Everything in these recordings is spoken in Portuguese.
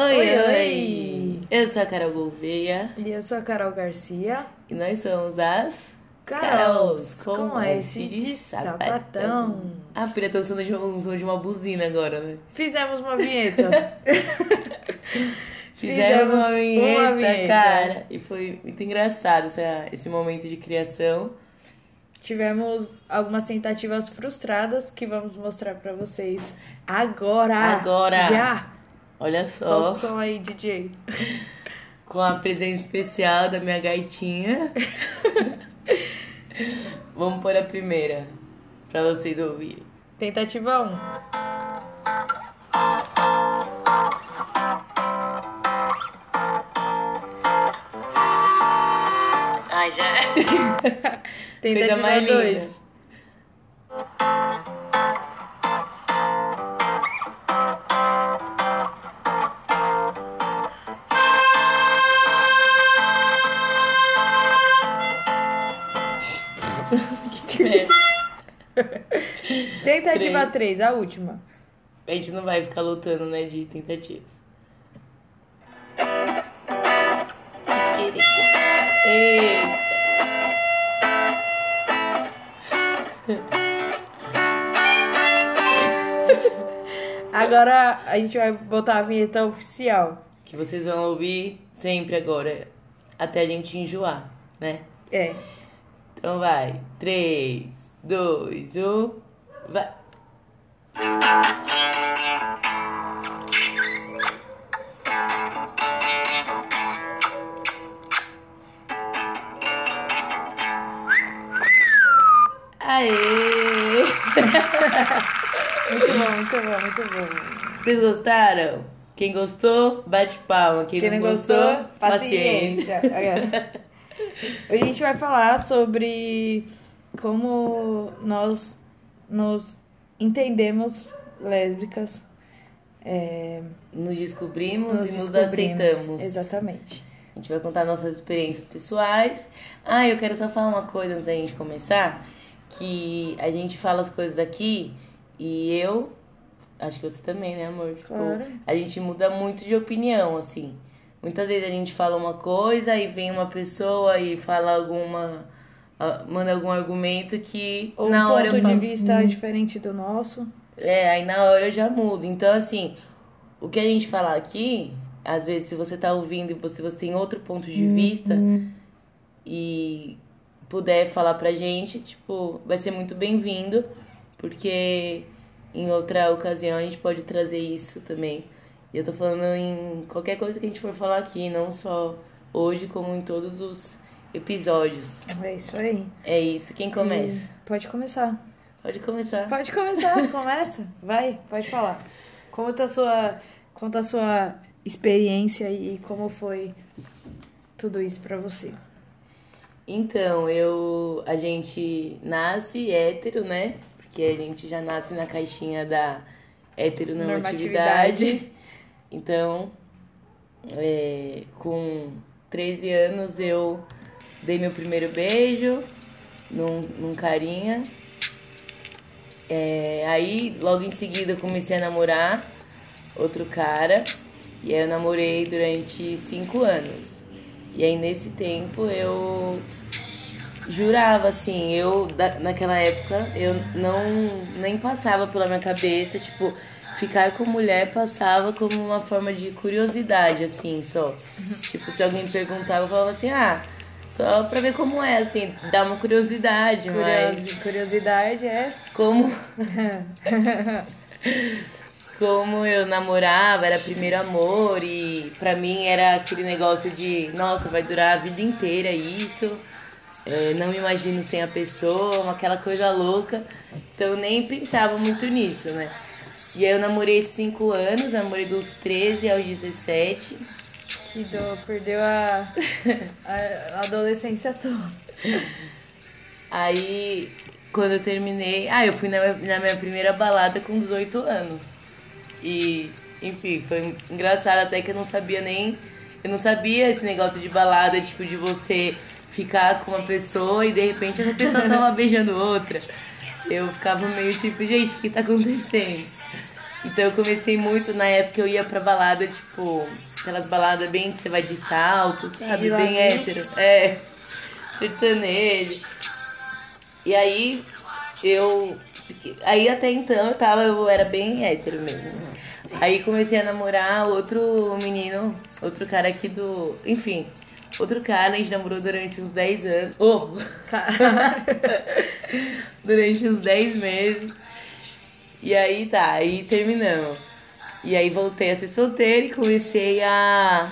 Oi, Oi, oi. Eu sou a Carol Gouveia E eu sou a Carol Garcia. e nós somos as Carols, com com S de de sapatão. sapatão. Ah, um som de, um som de uma buzina agora, né? Fizemos uma vinheta. Fizemos uma Fizemos vinheta, uma vinheta. cara. E foi muito engraçado essa- esse momento de criação. Tivemos algumas tentativas frustradas que vamos mostrar pra vocês agora. Agora. Já. Olha só, Solta o som aí, DJ. com a presença especial da minha gaitinha. Vamos pôr a primeira, pra vocês ouvirem. Tentativa 1. Ai, já. Tentativa mais linda. 2. Tentativa 3, a última. A gente não vai ficar lutando, né, de tentativas. Eita. Agora a gente vai botar a vinheta oficial. Que vocês vão ouvir sempre agora, até a gente enjoar, né? É. Então vai. 3, 2, 1, vai. Aê! Muito bom, muito bom, muito bom. Vocês gostaram? Quem gostou, bate palma. Quem, Quem não não gostou, gostou, paciência. paciência. Hoje a gente vai falar sobre como nós nos entendemos lésbicas. É, Nos descobrimos nos e nos descobrimos. aceitamos. Exatamente. A gente vai contar nossas experiências pessoais. Ah, eu quero só falar uma coisa antes da gente começar. Que a gente fala as coisas aqui e eu, acho que você também, né, amor? Tipo, Claro. a gente muda muito de opinião, assim. Muitas vezes a gente fala uma coisa e vem uma pessoa e fala alguma. Manda algum argumento que Ou na um hora eu ponto de falo, vista diferente do nosso. é, aí na hora eu já mudo. Então, assim, o que a gente falar aqui, às vezes, se você tá ouvindo e você, você tem outro ponto de vista e puder falar pra gente, tipo, vai ser muito bem-vindo, porque em outra ocasião a gente pode trazer isso também. E eu tô falando em qualquer coisa que a gente for falar aqui, não só hoje, como em todos os episódios. É isso aí. É isso. Quem começa? Pode começar. Pode começar. Pode começar, começa. Vai, pode falar. Conta a sua, conta a sua experiência e como foi tudo isso pra você. Então, eu a gente nasce hétero, né? Porque a gente já nasce na caixinha da heteronormatividade. Normatividade. Então, é, com 13 anos eu dei meu primeiro beijo num, num carinha. É, aí, logo em seguida, eu comecei a namorar outro cara. E aí eu namorei durante cinco anos. E aí, nesse tempo, eu jurava, assim, eu, naquela época, eu não, nem passava pela minha cabeça, tipo, ficar com mulher passava como uma forma de curiosidade, assim, só. Tipo, se alguém perguntava, eu falava assim, ah, só pra ver como é, assim, dá uma curiosidade, mas Curiosi- Curiosidade é. como... como eu namorava, era primeiro amor e pra mim era aquele negócio de, nossa, vai durar a vida inteira isso. é, não me imagino sem a pessoa, aquela coisa louca. Então eu nem pensava muito nisso, né? E aí eu namorei cinco anos, namorei dos 13 aos 17. Que dor, perdeu a, a adolescência toda. Aí, quando eu terminei. Ah, eu fui na, na minha primeira balada com 18 anos. E, enfim, foi engraçado até que eu não sabia nem. Eu não sabia esse negócio de balada, tipo, de você ficar com uma pessoa e de repente essa pessoa tava beijando outra. Eu ficava meio tipo, gente, o que tá acontecendo? Então eu comecei muito, na época eu ia pra balada, tipo, aquelas baladas bem que você vai de salto, sabe? Bem hétero. É. Sertanejo. E aí eu. Aí até então eu tava, eu era bem hétero mesmo. Aí comecei a namorar outro menino, outro cara aqui do. Enfim, outro cara, a gente namorou durante uns 10 anos. Oh! durante uns 10 meses. E aí tá, aí terminamos. E aí voltei a ser solteira e comecei a,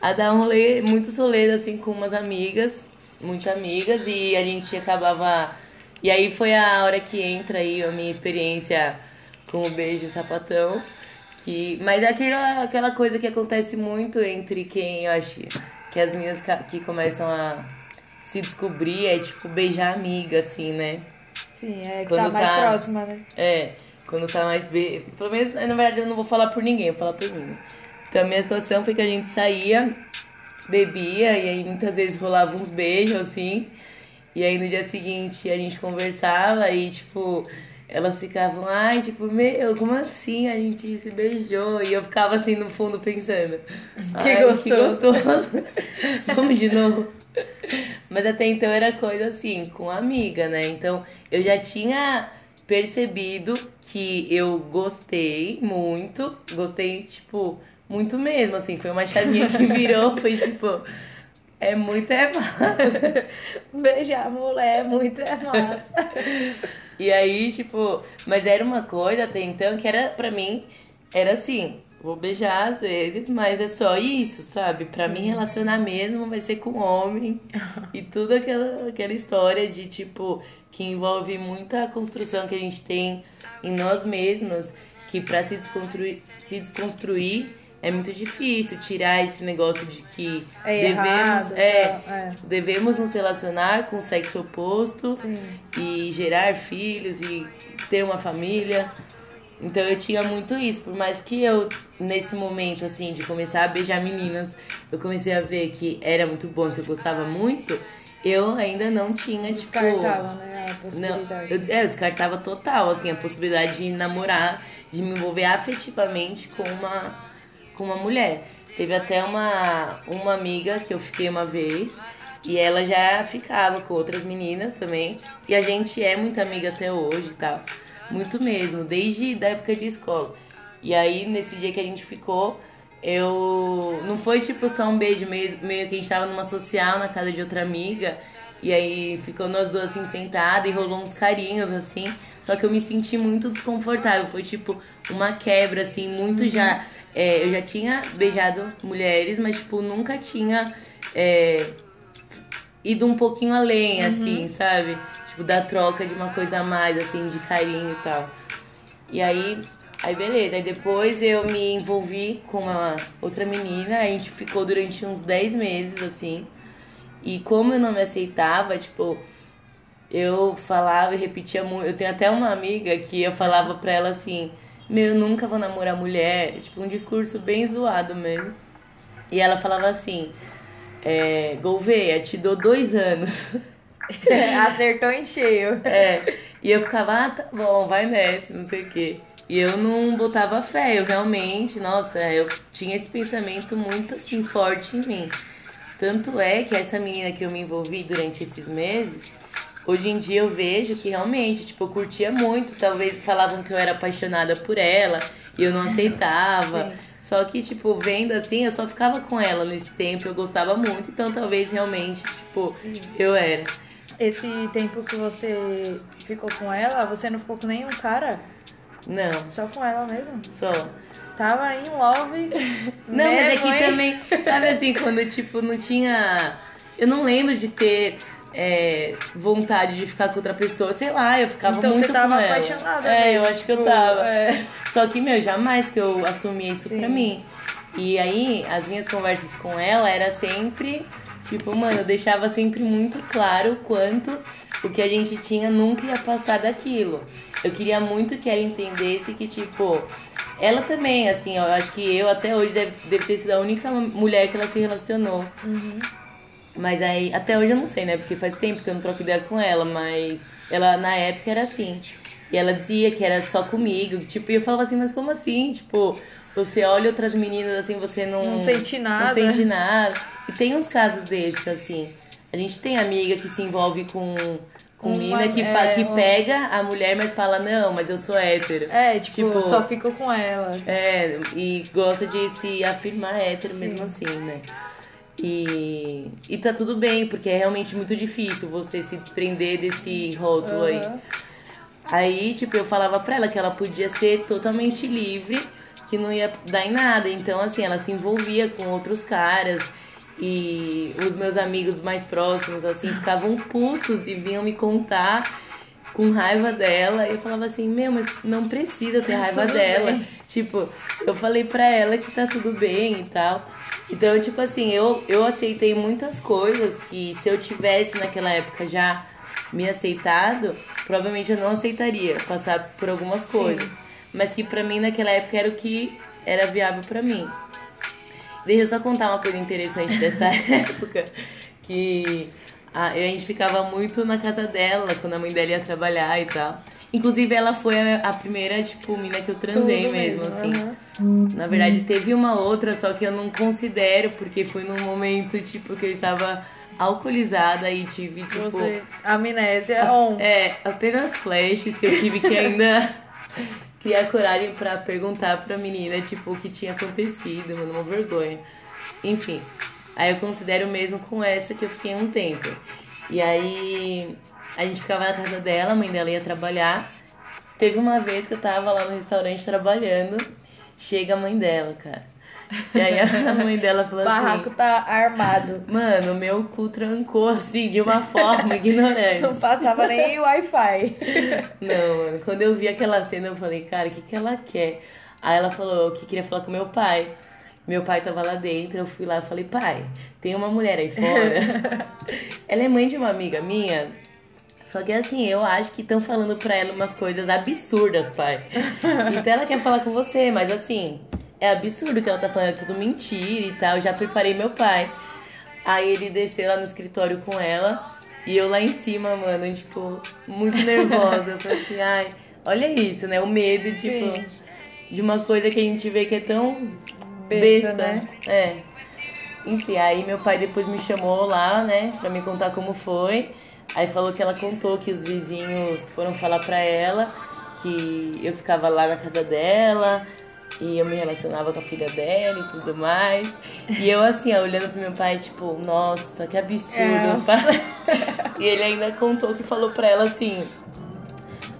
a dar um rolê, muito solê, assim, com umas amigas, muitas amigas, e a gente acabava. E aí foi a hora que entra aí a minha experiência com o beijo sapatão. Que, mas é aquela, aquela coisa que acontece muito entre quem eu acho que as minhas que começam a se descobrir é tipo beijar amiga, assim, né? Sim, é que Quando tá mais tá- próxima, né? É, quando tá mais be... Pelo menos, na verdade, eu não vou falar por ninguém, eu vou falar por mim. Então, a minha situação foi que a gente saía, bebia, e aí muitas vezes rolava uns beijos, assim. E aí no dia seguinte a gente conversava e, tipo, elas ficavam, ai, tipo, meu, como assim a gente se beijou? E eu ficava assim no fundo pensando, Que "Ai, gostoso." Que gostoso. Vamos de novo. Mas até então era coisa assim, com amiga, né? Então eu já tinha percebido que eu gostei muito, gostei, tipo, muito mesmo, assim, foi uma chavinha que virou, foi tipo, é muito é massa. Beijar mulher, muito é massa. E aí, tipo, mas era uma coisa até então que era pra mim, era assim, vou beijar às vezes, mas é só isso, sabe? Pra mim relacionar mesmo vai ser com homem e tudo aquela, aquela história de tipo que envolve muita construção que a gente tem em nós mesmos, que pra se desconstruir, se desconstruir é muito difícil tirar esse negócio de que É devemos, errado, é, tal, é. devemos nos relacionar com o sexo oposto Sim. e gerar filhos e ter uma família. Então eu tinha muito isso, por mais que eu, nesse momento, assim, de começar a beijar meninas, eu comecei a ver que era muito bom, que eu gostava muito, eu ainda não tinha, Descartava, tipo... né? A Não, possibilidade. eu, é, eu descartava total, assim, a possibilidade de namorar, de me envolver afetivamente com uma, com uma mulher. Teve até uma, uma amiga que eu fiquei uma vez, e ela já ficava com outras meninas também, e a gente é muito amiga até hoje e tal. Muito mesmo, desde da época de escola. E aí, nesse dia que a gente ficou, eu. Não foi tipo só um beijo, meio, meio que a gente tava numa social na casa de outra amiga. E aí ficou nós duas assim sentadas e rolou uns carinhos assim. Só que eu me senti muito desconfortável. Foi tipo uma quebra, assim, muito já. é, eu já tinha beijado mulheres, mas tipo, nunca tinha é, ido um pouquinho além, assim, sabe? Tipo, da troca de uma coisa a mais, assim, de carinho e tal. E aí, aí beleza. Aí depois eu me envolvi com uma outra menina, a gente ficou durante uns 10 meses, assim. E como eu não me aceitava, tipo, eu falava e repetia muito. Eu tenho até uma amiga que eu falava pra ela assim: Meu, eu nunca vou namorar mulher. Tipo, um discurso bem zoado mesmo. E ela falava assim: é, Gouveia, te dou dois anos. Acertou em cheio. É, e eu ficava, ah, tá bom, vai nessa, não sei o quê. E eu não botava fé, eu realmente, nossa, eu tinha esse pensamento muito assim forte em mim. Tanto é que essa menina que eu me envolvi durante esses meses, hoje em dia eu vejo que realmente, tipo, eu curtia muito, talvez falavam que eu era apaixonada por ela e eu não aceitava. Sim. Só que, tipo, vendo assim, eu só ficava com ela nesse tempo, eu gostava muito, então talvez realmente, tipo, eu era. Esse tempo que você ficou com ela, você não ficou com nenhum cara? Não, Só com ela mesmo? só. Tava em love. Não, mas é mesmo, que também, sabe assim, quando tipo não tinha. Eu não lembro de ter é, vontade de ficar com outra pessoa, sei lá, eu ficava Então muito você tava com ela. apaixonada É, mesmo, eu acho que eu tipo, tava. é. Só que, meu, jamais que eu assumi isso Sim. pra mim. E aí, as minhas conversas com ela era sempre, tipo, mano, eu deixava sempre muito claro o quanto o que a gente tinha nunca ia passar daquilo. Eu queria muito que ela entendesse que, tipo, ela também, assim, eu acho que eu até hoje deve, deve ter sido a única mulher que ela se relacionou. Mas aí, até hoje eu não sei, né? Porque faz tempo que eu não troco ideia com ela, mas ela na época era assim. E ela dizia que era só comigo. Tipo, e eu falava assim, mas como assim? Tipo, você olha outras meninas assim, você não. Não sente nada. Não sente nada. E tem uns casos desses, assim. A gente tem amiga que se envolve com. Com Uma- mina que, é, que uma- pega a mulher, mas fala, não, mas eu sou hétero. É, tipo, Tipo- só fico com ela. É, e gosta de se afirmar hétero Sim. mesmo assim, né? E, e tá tudo bem, porque é realmente muito difícil você se desprender desse rótulo aí. Aham. Aí, tipo, eu falava pra ela que ela podia ser totalmente livre, que não ia dar em nada. Então, assim, ela se envolvia com outros caras. E os meus amigos mais próximos, assim, ficavam putos e vinham me contar com raiva dela. E eu falava assim, meu, mas não precisa ter raiva dela. bem. Tipo, eu falei pra ela que tá tudo bem e tal. Então, tipo assim, eu, eu aceitei muitas coisas que se eu tivesse naquela época já me aceitado, provavelmente eu não aceitaria passar por algumas Sim. Mas que pra mim naquela época era o que era viável pra mim. Deixa eu só contar uma coisa interessante dessa época, que a, gente ficava muito na casa dela, quando a mãe dela ia trabalhar e tal. Inclusive, ela foi a, a primeira, tipo, mina que eu transei Tudo mesmo, assim. aham. Na verdade, teve uma outra, só que eu não considero, porque foi num momento, tipo, que ele tava alcoolizada e tive, tipo... Você, amnésia on. É, apenas flashes que eu tive que ainda criar coragem pra perguntar pra menina, tipo, o que tinha acontecido, mano, uma vergonha. Enfim, aí eu considero mesmo com essa que eu fiquei um tempo. E aí a gente ficava na casa dela, a mãe dela ia trabalhar. Teve uma vez que eu tava lá no restaurante trabalhando, chega a mãe dela, cara. E aí a mãe dela falou O assim. barraco tá armado. Mano, meu cu trancou assim de uma forma ignorante. Não passava nem Wi-Fi. Não, mano, quando eu vi aquela cena, eu falei, cara, o que, que ela quer? Aí ela falou que queria falar com meu pai. Meu pai tava lá dentro, eu fui lá e falei, pai, tem uma mulher aí fora. ela é mãe de uma amiga minha. Só que assim, eu acho que estão falando pra ela umas coisas absurdas, pai. Então ela quer falar com você, mas assim, é absurdo o que ela tá falando, é tudo mentira e tal. Eu já preparei meu pai. Aí ele desceu lá no escritório com ela e eu lá em cima, mano, tipo, muito nervosa. Eu falei assim, ai, olha isso, né? O medo, tipo, Sim. de uma coisa que a gente vê que é tão Besta, besta, né? É. Enfim, aí meu pai depois me chamou lá, né, pra me contar como foi. Aí falou que ela contou que os vizinhos foram falar pra ela que eu ficava lá na casa dela e eu me relacionava com a filha dela e tudo mais. E eu assim, ó, olhando pro meu pai, tipo, nossa, que absurdo. Pai. E ele ainda contou que falou pra ela assim: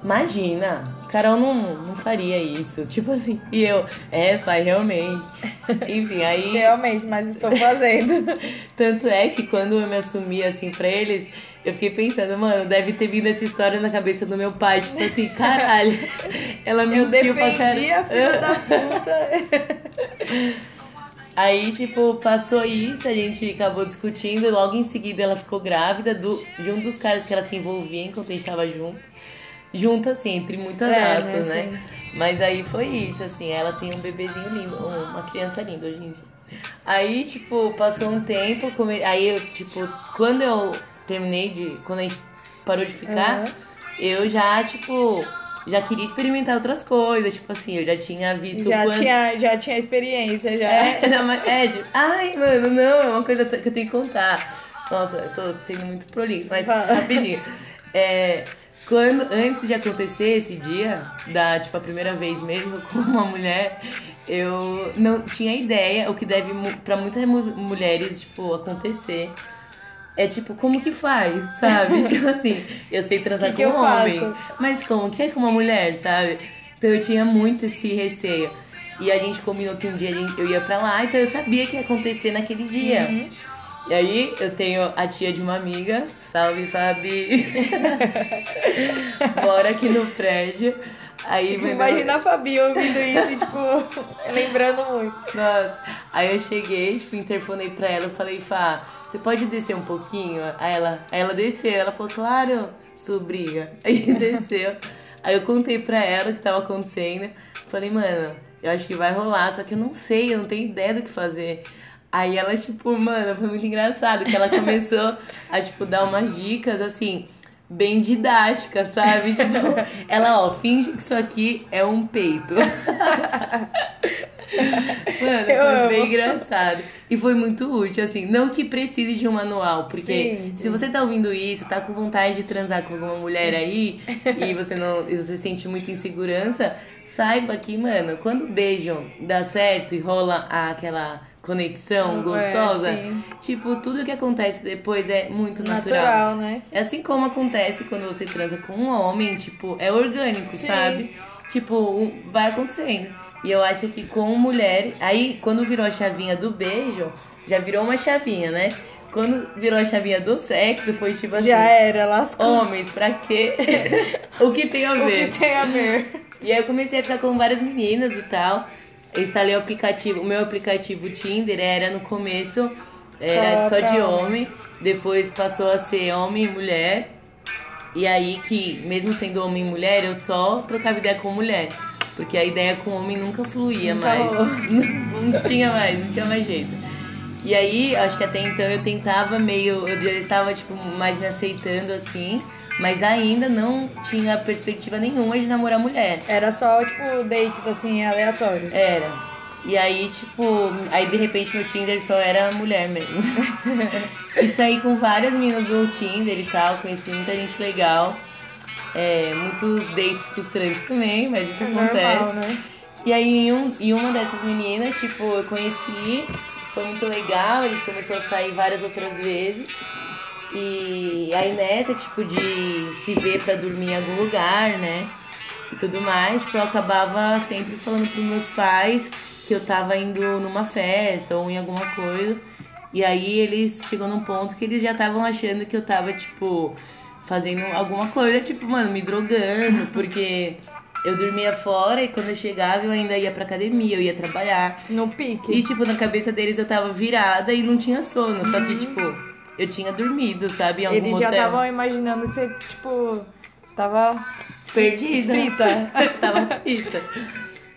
Imagina, Carol não, não faria isso. Tipo assim. E eu, é, pai, realmente. Enfim, aí. Realmente, mas estou fazendo. Tanto é que quando eu me assumi assim pra eles, eu fiquei pensando, mano, deve ter vindo essa história na cabeça do meu pai. Tipo assim, caralho. Ela Eu mentiu pra defendi a filha da puta. Aí, tipo, passou isso, a gente acabou discutindo. Logo em seguida, ela ficou grávida do, de um dos caras que ela se envolvia enquanto a gente tava junto. Junto, assim, entre muitas É, aspas, né, né? Mas aí foi isso, assim, ela tem um bebezinho lindo, uma criança linda hoje em dia. Aí, tipo, passou um tempo, come... aí eu, tipo, quando eu terminei de. Quando a gente parou de ficar, Aham. eu já, tipo, já queria experimentar outras coisas. Tipo assim, eu já tinha visto Já quando- tinha, já tinha experiência, já. é, não, mas é de... Ai, mano, não, é uma coisa que eu tenho que contar. Nossa, eu tô sendo muito prolixo, mas Fala. rapidinho. É, quando, antes de acontecer esse dia, da, tipo, a primeira vez mesmo com uma mulher, eu não tinha ideia o que deve, pra muitas mu- mulheres, tipo, acontecer. É tipo, como que faz, sabe? tipo assim, eu sei transar Que que com eu um homem, faço? mas como que é com uma mulher, sabe? Então eu tinha muito esse receio. E a gente combinou que um dia gente- eu ia pra lá, então eu sabia que ia acontecer naquele dia. Uhum. E aí eu tenho a tia de uma amiga, salve Fabi, mora aqui no prédio. Aí mandou- Imagina a Fabi ouvindo isso e, tipo, lembrando muito. Nossa. Aí eu cheguei, tipo, interfonei pra ela, eu falei, Fá, você pode descer um pouquinho? Aí ela, aí ela desceu, ela falou, claro, sobrinha. Aí desceu. Aí eu contei pra ela o que tava acontecendo. Falei, mano, eu acho que vai rolar, só que eu não sei, eu não tenho ideia do que fazer. Aí ela, tipo, mano, foi muito engraçado, que ela começou a, tipo, dar umas dicas, assim, bem didática, sabe? Tipo, ela, ó, finge que isso aqui é um peito. Mano, foi Eu bem amo. engraçado. E foi muito útil, assim. Não que precise de um manual, porque Sim, se sim. você tá ouvindo isso, tá com vontade de transar com alguma mulher aí, e você não. E você sente muita insegurança, saiba que, mano, quando o beijo dá certo e rola aquela conexão É, gostosa, sim. tipo, tudo que acontece depois é muito Natural, né? é assim como acontece quando você transa com um homem, tipo, é orgânico, Sim. sabe? Tipo, um- vai acontecendo. E eu acho que com mulher, aí quando virou a chavinha do beijo, já virou uma chavinha, né? Quando virou a chavinha do sexo, foi tipo assim, Já era, lascou. homens, pra quê? o que tem a O ver? que tem a ver? E aí eu comecei a ficar com várias meninas e tal. Eu instalei o aplicativo, o meu aplicativo Tinder era no começo era Só só, de homens. homem, depois passou a ser homem e mulher. E aí que, mesmo sendo homem e mulher, eu só trocava ideia com mulher. Porque a ideia com homem nunca fluía Nunca mais. Não, não tinha mais, não tinha mais jeito. E aí, acho que até então eu tentava meio. Eu já estava, tipo, mais me aceitando assim. Mas ainda não tinha perspectiva nenhuma de namorar mulher. Era só, tipo, dates, assim, aleatórios. Era. E aí, tipo, aí de repente meu Tinder só era mulher mesmo. e saí com várias meninas do Tinder e tal, conheci muita gente legal. É, muitos dates frustrantes também, mas isso É acontece. normal, né? E aí, um, em uma dessas meninas, tipo, eu conheci, foi muito legal, a gente começou a sair várias outras vezes. E aí nessa, tipo, de se ver pra dormir em algum lugar, né? E tudo mais, tipo, eu acabava sempre falando pros meus pais que eu tava indo numa festa ou em alguma coisa. E aí eles chegou num ponto que eles já estavam achando que eu tava, tipo, fazendo alguma coisa, tipo, mano, me drogando, porque eu dormia fora e quando eu chegava eu ainda ia pra academia, eu ia trabalhar. No pique. E, tipo, na cabeça deles eu tava virada e não tinha sono. Só que, tipo, eu tinha dormido, sabe? Em algum Eles já estavam imaginando que você, tipo, tava Perdida. frita. tava frita.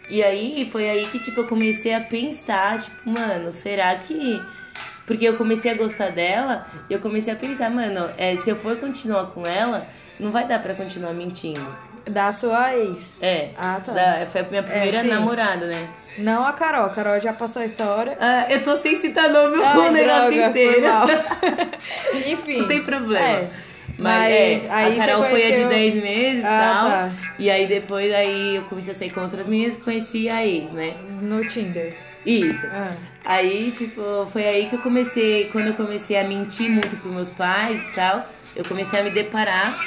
E aí, foi aí que, tipo, eu comecei a pensar, tipo, mano, será que... Porque eu comecei a gostar dela e eu comecei a pensar, mano, é, se eu for continuar com ela, não vai dar pra continuar mentindo. Da sua ex. É. Ah, tá. Da- foi a minha primeira sim. namorada, né? Não a Carol. A Carol já passou a história. Ah, eu tô sem citar nome o Ai, negócio droga, inteiro. Enfim. Não tem problema. É. Mas, Mas é, a Carol você foi a de conheceu- 10 meses e Ah, tal. tá. E aí depois aí eu comecei a sair com outras meninas e conheci a ex, né? No Tinder. Isso. Ah. Aí, tipo, foi aí que eu comecei, quando eu comecei a mentir muito pros meus pais e tal, eu comecei a me deparar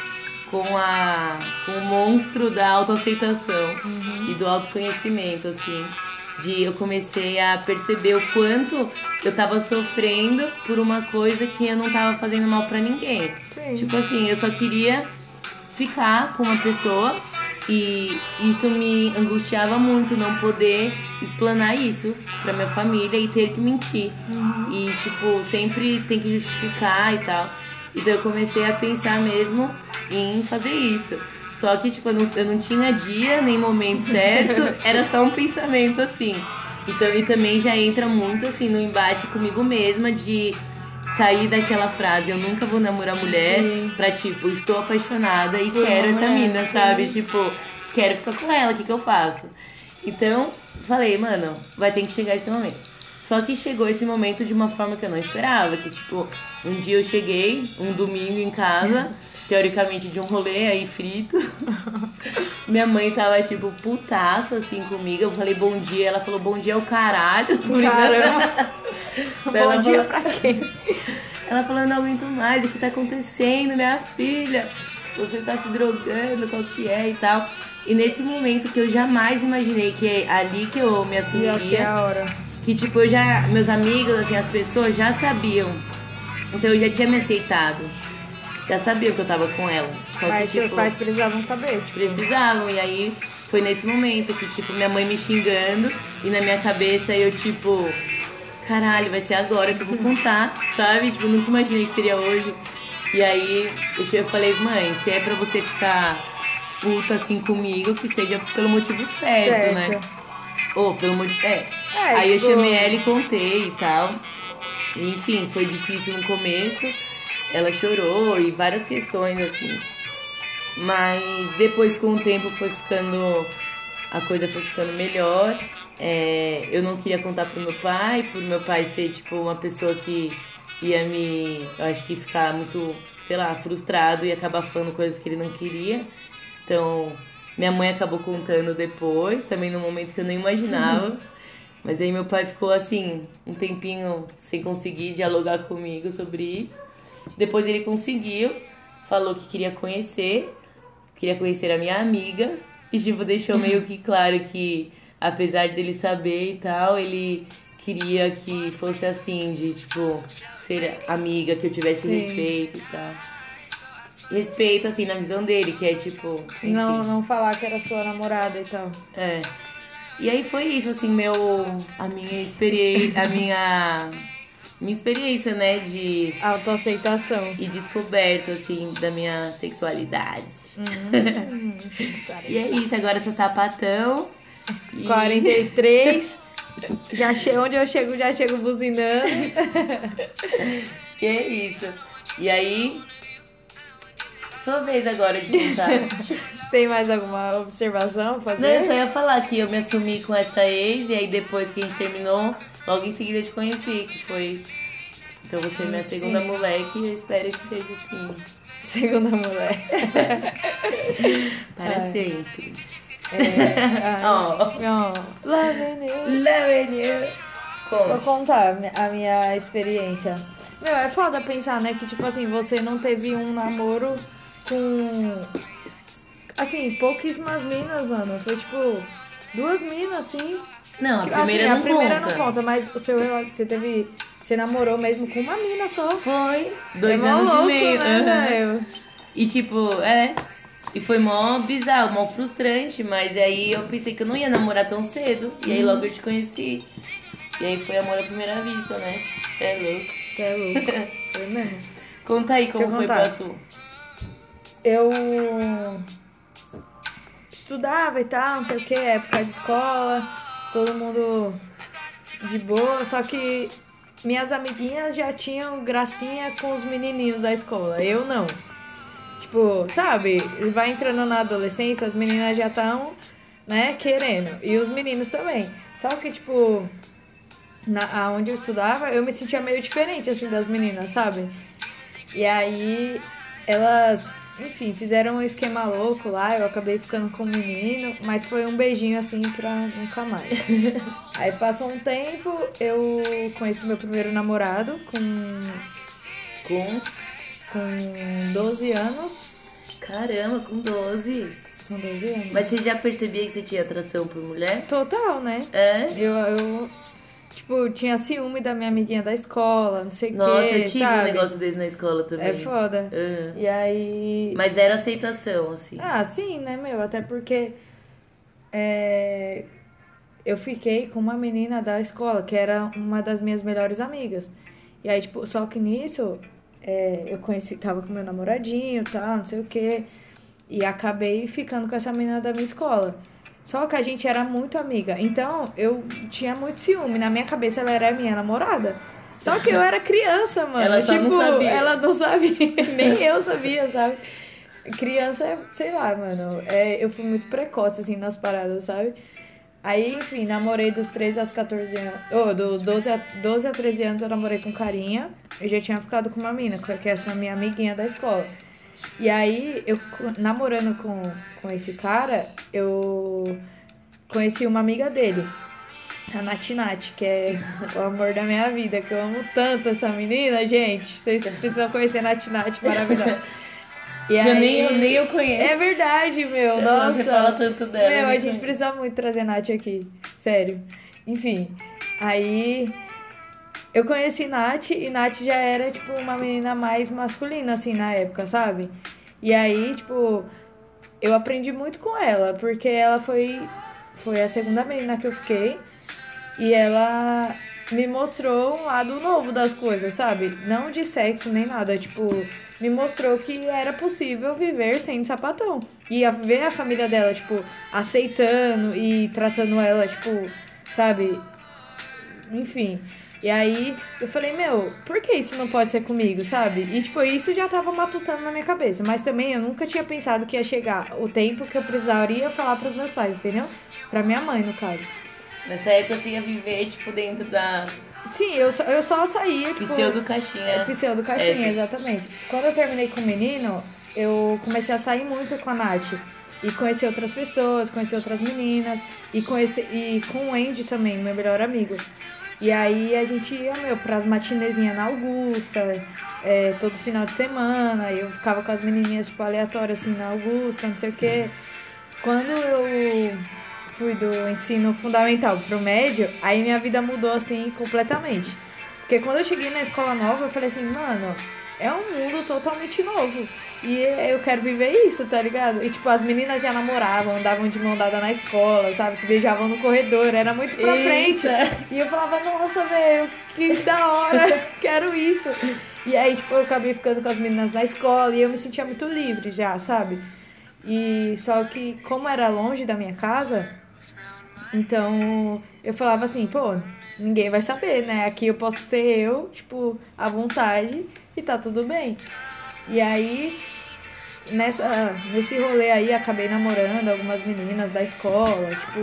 com a com o monstro da autoaceitação e do autoconhecimento, assim. De eu comecei a perceber o quanto eu tava sofrendo por uma coisa que eu não tava fazendo mal pra ninguém. Sim. Tipo assim, eu só queria ficar com uma pessoa e isso me angustiava muito não poder explanar isso pra minha família e ter que mentir. E tipo, sempre tem que justificar e tal. Então eu comecei a pensar mesmo em fazer isso. Só que tipo, eu não, eu não tinha dia nem momento certo, era só um pensamento assim. Então, e também já entra muito assim no embate comigo mesma de sair daquela frase, eu nunca vou namorar mulher, Sim. pra tipo, estou apaixonada e Por quero essa mulher, mina, sim. sabe? Tipo, quero ficar com ela, o que, que eu faço? Então, falei, mano, vai ter que chegar esse momento. Só que chegou esse momento de uma forma que eu não esperava, que tipo, um dia eu cheguei, um domingo em casa, teoricamente de um rolê aí frito. Minha mãe tava, tipo, putaça assim comigo. Eu falei bom dia, ela falou bom dia é o caralho. Caramba. Daí ela Bom dia falou- pra quem? ela falou, eu não aguento mais, o que tá acontecendo, minha filha? Você tá se drogando, qual que é e tal. E nesse momento que eu jamais imaginei que é ali que eu me Ia ser assumiria, a hora. Que tipo, eu já, meus amigos, assim, as pessoas já sabiam. Então eu já tinha me aceitado. Já sabia que eu tava com ela. Só Mas que, seus tipo, pais precisavam saber. Tipo, precisavam. E aí foi nesse momento que, tipo, minha mãe me xingando e na minha cabeça eu, tipo, caralho, vai ser agora que eu vou contar, sabe? Tipo, nunca imaginei que seria hoje. E aí eu falei, mãe, se é pra você ficar puta assim comigo, que seja pelo motivo certo, né? Ou pelo motivo. É. É, aí tipo- eu chamei ela e contei e tal. Enfim, foi difícil no começo. Ela chorou e várias questões, assim. Mas depois, com o tempo, foi ficando. A coisa foi ficando melhor. É, eu não queria contar pro meu pai, por meu pai ser, tipo, uma pessoa que ia me. Eu acho que ficar muito, sei lá, frustrado e acabar falando coisas que ele não queria. Então, minha mãe acabou contando depois, também num momento que eu não imaginava. Mas aí meu pai ficou assim, um tempinho sem conseguir dialogar comigo sobre isso. Depois ele conseguiu, falou que queria conhecer, queria conhecer a minha amiga. E tipo, deixou meio que claro que apesar dele saber e tal, ele queria que fosse assim, de tipo, ser amiga, que eu tivesse Sim. respeito e tal. Respeito, assim, na visão dele, que é tipo. Enfim. Não, não falar que era sua namorada e tal. É. E aí foi isso, assim, meu. A minha experiência. A minha. Minha experiência, né, de. Autoaceitação. E descoberta, assim, da minha sexualidade. Hum, E é isso, agora sou sapatão. E... 43. Já che... Onde eu chego, já chego buzinando. E é isso. E aí. Sua vez agora de contar. Tem mais alguma observação pra Não, eu fazer? só ia falar que eu me assumi com essa ex e aí depois que a gente terminou, logo em seguida te conheci, que foi. Então você é minha segunda Sim. moleque e eu espero que seja assim. Segunda mulher. Para Ai. sempre. É, Ó. oh. Love you. Love you. Vou Conte. contar a mi- a minha experiência. Meu, é foda pensar, né? Que, tipo assim, você não teve um namoro com. Assim, pouquíssimas minas, mano. Foi, tipo, duas minas, assim. Não, a primeira assim, não a primeira conta. não conta, mas o seu relógio, você teve. Você namorou mesmo com uma mina só. Foi. Dois É mó anos louco, e meio. Né, velho? E tipo, é. E foi mó bizarro, mó frustrante, mas aí eu pensei que eu não ia namorar tão cedo. E aí logo eu te conheci. E aí foi amor à primeira vista, né? É louco. Você é louco. Foi mesmo. Conta aí como foi contar. pra tu. Eu estudava e tal, não sei o que, época de escola, todo mundo de boa, só que minhas amiguinhas já tinham gracinha com os menininhos da escola, eu não. Tipo, sabe, vai entrando na adolescência, as meninas já estão, né, querendo, e os meninos também. Só que, tipo, na, aonde eu estudava, eu me sentia meio diferente, assim, das meninas, sabe? E aí, elas, enfim, fizeram um esquema louco lá, eu acabei ficando com o menino, mas foi um beijinho assim pra nunca mais. aí passou um tempo, eu conheci meu primeiro namorado com, Com. com 12 anos. Caramba, com 12. Com 12 anos. Mas você já percebia que você tinha atração por mulher? Total, né? É? Eu, eu, tipo, tinha ciúme da minha amiguinha da escola, não sei o Nossa, quê, eu tive sabe? um negócio desse na escola também. É foda. Aham. E aí... Mas era aceitação, assim. Ah, sim, né, meu? Até porque é, eu fiquei com uma menina da escola, que era uma das minhas melhores amigas. E aí, tipo, só que nisso, é, eu conheci, tava com meu namoradinho e tal, não sei o quê. E acabei ficando com essa menina da minha escola. Só que a gente era muito amiga. Então, eu tinha muito ciúme. Na minha cabeça, ela era minha namorada. Só que eu era criança, mano. Ela só não tipo, sabia. ela não sabia. Nem eu sabia, sabe? Criança, é, sei lá, mano. É, eu fui muito precoce, assim, nas paradas, sabe? Aí, enfim, namorei dos 13 aos 14 anos. Ô, dos 12 a, 12 a 13 anos eu namorei com carinha. Eu já tinha ficado com uma mina, que é essa minha amiguinha da escola. E aí, eu namorando com, com esse cara, eu conheci uma amiga dele, a Nati Nati, que é o amor da minha vida, que eu amo tanto essa menina, gente. Vocês precisam conhecer a Nati Nati, maravilhosa. E Eu nem, eu nem eu conheço. É verdade, meu. Você Nossa. fala tanto dela. Meu, eu a gente precisa muito trazer a Nath aqui. Sério. Enfim. Aí. Eu conheci Nath e Nath já era, tipo, uma menina mais masculina, assim, na época, sabe? E aí, tipo, eu aprendi muito com ela, porque ela foi, foi a segunda menina que eu fiquei. E ela me mostrou um lado novo das coisas, sabe? Não de sexo nem nada, tipo, me mostrou que era possível viver sem sapatão. E a, ver a família dela, tipo, aceitando e tratando ela, tipo, sabe? enfim. E aí eu falei, meu, por que isso não pode ser comigo, sabe? E tipo, isso já tava matutando na minha cabeça. Mas também eu nunca tinha pensado que ia chegar o tempo que eu precisaria falar pros meus pais, entendeu? Pra minha mãe, no caso. Nessa época você ia viver, tipo, dentro da Sim, eu só, eu só saía, tipo... pseudo caixinha. É, pseudo caixinha, É. exatamente. Quando eu terminei com o menino, eu comecei a sair muito com a Nath. E conhecer outras pessoas, conhecer outras meninas. E, conhecer, e com o Andy também, meu melhor amigo. E aí a gente ia, meu, pras matinezinhas na Augusta, é, todo final de semana. Eu ficava com as menininhas, tipo, aleatórias, assim, na Augusta, não sei o quê. Quando eu fui do ensino fundamental pro médio, aí minha vida mudou, assim, completamente. Porque quando eu cheguei na escola nova, eu falei assim, mano, é um mundo totalmente novo. E eu quero viver isso, tá ligado? E tipo, as meninas já namoravam, andavam de mão dada na escola, sabe? Se beijavam no corredor, era muito pra Eita. frente. E eu falava, nossa, velho, que da hora, quero isso. E aí, tipo, eu acabei ficando com as meninas na escola e eu me sentia muito livre já, sabe? E só que, como era longe da minha casa, então eu falava assim, pô, ninguém vai saber, né? Aqui eu posso ser eu, tipo, à vontade e tá tudo bem. E aí, nessa, nesse rolê aí, acabei namorando algumas meninas da escola, tipo,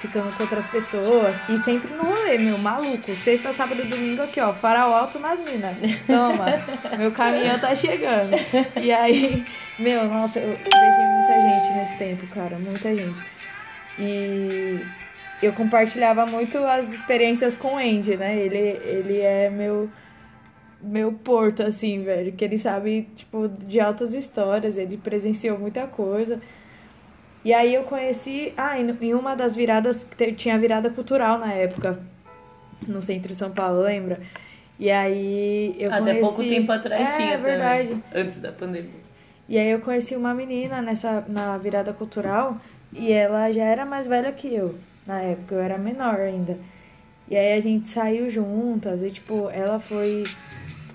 ficando com outras pessoas. E sempre no rolê, meu, maluco. Sexta, sábado e domingo aqui, ó, farol alto nas minas. Toma, meu caminhão tá chegando. E aí, meu, nossa, eu beijei muita gente nesse tempo, cara, muita gente. E eu compartilhava muito as experiências com o Andy, né? Ele, ele é meu meu porto, assim, velho. Que ele sabe, tipo, de altas histórias, ele presenciou muita coisa. E aí eu conheci. Ah, em uma das viradas, tinha virada cultural na época, no centro de São Paulo, lembra? E aí eu Até conheci. pouco tempo atrás é, tinha verdade. também. Antes da pandemia. E aí eu conheci uma menina nessa na virada cultural e ela já era mais velha que eu. Na época eu era menor ainda. E aí a gente saiu juntas e tipo, ela foi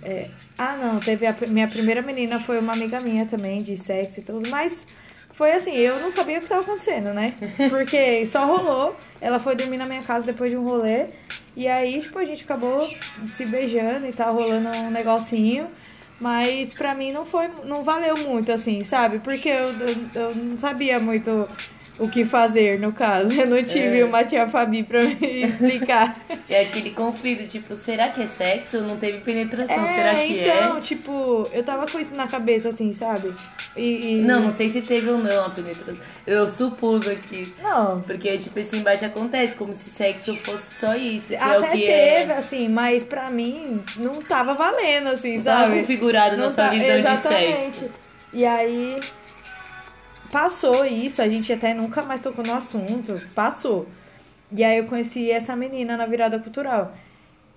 é, Ah, não, teve a minha primeira menina foi uma amiga minha também de sexo e tudo, mas foi assim, eu não sabia o que tava acontecendo, né? Porque só rolou, ela foi dormir na minha casa depois de um rolê, e aí, tipo, a gente acabou se beijando e tá rolando um negocinho. Mas pra mim não foi, não valeu muito, assim, sabe? Porque eu, eu, eu não sabia muito o que fazer, no caso. Eu não tive É. uma tia Fabi pra me explicar. É aquele conflito, tipo, será que é sexo? Não teve penetração, é, será que então, é? tipo, eu tava com isso na cabeça, assim, sabe? E, e- Não, não sei se teve ou não a penetração. Eu supus aqui. Não, Porque, tipo, isso embaixo acontece, como se sexo fosse só isso. É até o que teve, é. assim, mas pra mim não tava valendo, assim, Não tava sabe? configurado na Não sua tá- visão de Exatamente. sexo. E aí passou isso, a gente até nunca mais tocou no assunto, passou. E aí eu conheci essa menina na virada cultural.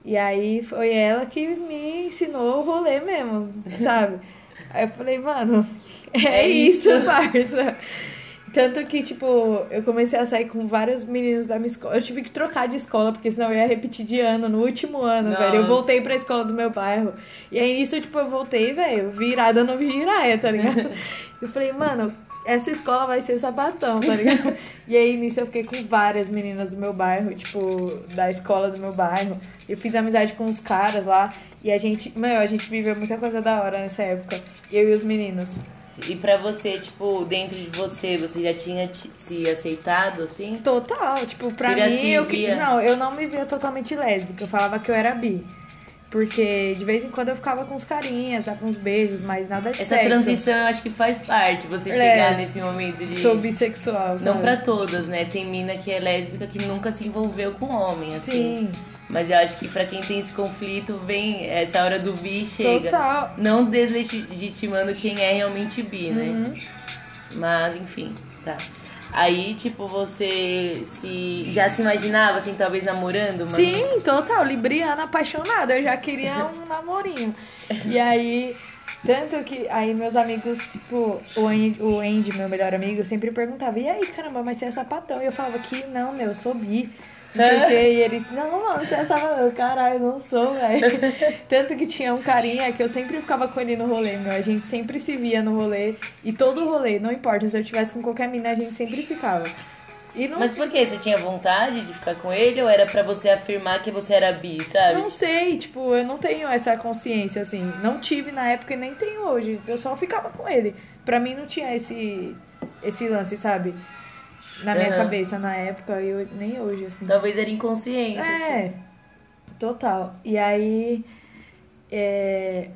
E aí foi ela que me ensinou o rolê mesmo, sabe? Aí eu falei, mano, é, É isso, isso. parça. Tanto que, tipo, eu comecei a sair com vários meninos da minha escola. Eu tive que trocar de escola, porque senão eu ia repetir de ano, no último ano, Nossa. velho. Eu voltei pra escola do meu bairro. E aí nisso, tipo, eu voltei, velho, virada no viraia, tá ligado? Eu falei, mano, essa escola vai ser sapatão, tá ligado? E aí nisso eu fiquei com várias meninas do meu bairro, tipo, da escola do meu bairro. Eu fiz amizade com uns caras lá. E a gente, meu, a gente viveu muita coisa da hora nessa época. Eu e os meninos. E pra você, tipo, dentro de você, você já tinha se aceitado, assim? Total, tipo, pra Você mim, eu que- via? não, eu não me via totalmente lésbica, eu falava que eu era bi. Porque de vez em quando eu ficava com os carinhas, dava uns beijos, mas nada de Essa sexo. transição eu acho que faz parte, você É. chegar nesse momento de. Sou bissexual, Não sabe? pra todas, né? Tem mina que é lésbica que nunca se envolveu com homem, assim. Sim, Mas eu acho que pra quem tem esse conflito, vem essa hora do bi chega. total. Não deslegitimando quem é realmente bi, né? Uhum. Mas, enfim, tá. Aí, tipo, você se já se imaginava, assim, talvez namorando? Uma... Sim, total. Libriana apaixonada, eu já queria um namorinho. E aí, tanto que aí meus amigos, tipo, o Andy, o Andy, meu melhor amigo, sempre perguntava, e aí, caramba, mas você é sapatão? E eu falava que não, meu, eu sou bi. Não sei o quê. E ele, não, mano, você é sapatão. Caralho, não sou, velho. Tanto que tinha um carinha que eu sempre ficava com ele no rolê, meu. A gente sempre se via no rolê. E todo rolê, não importa, se eu tivesse com qualquer mina, a gente sempre ficava. Mas por que? Você tinha vontade de ficar com ele ou era pra você afirmar que você era bi, sabe? não sei, tipo, eu não tenho essa consciência, assim. Não tive na época e nem tenho hoje. Eu só ficava com ele. Pra mim não tinha esse, esse lance, sabe? Na minha Aham. cabeça na época, e nem hoje, assim. Talvez era inconsciente, assim. É, total. E aí, é,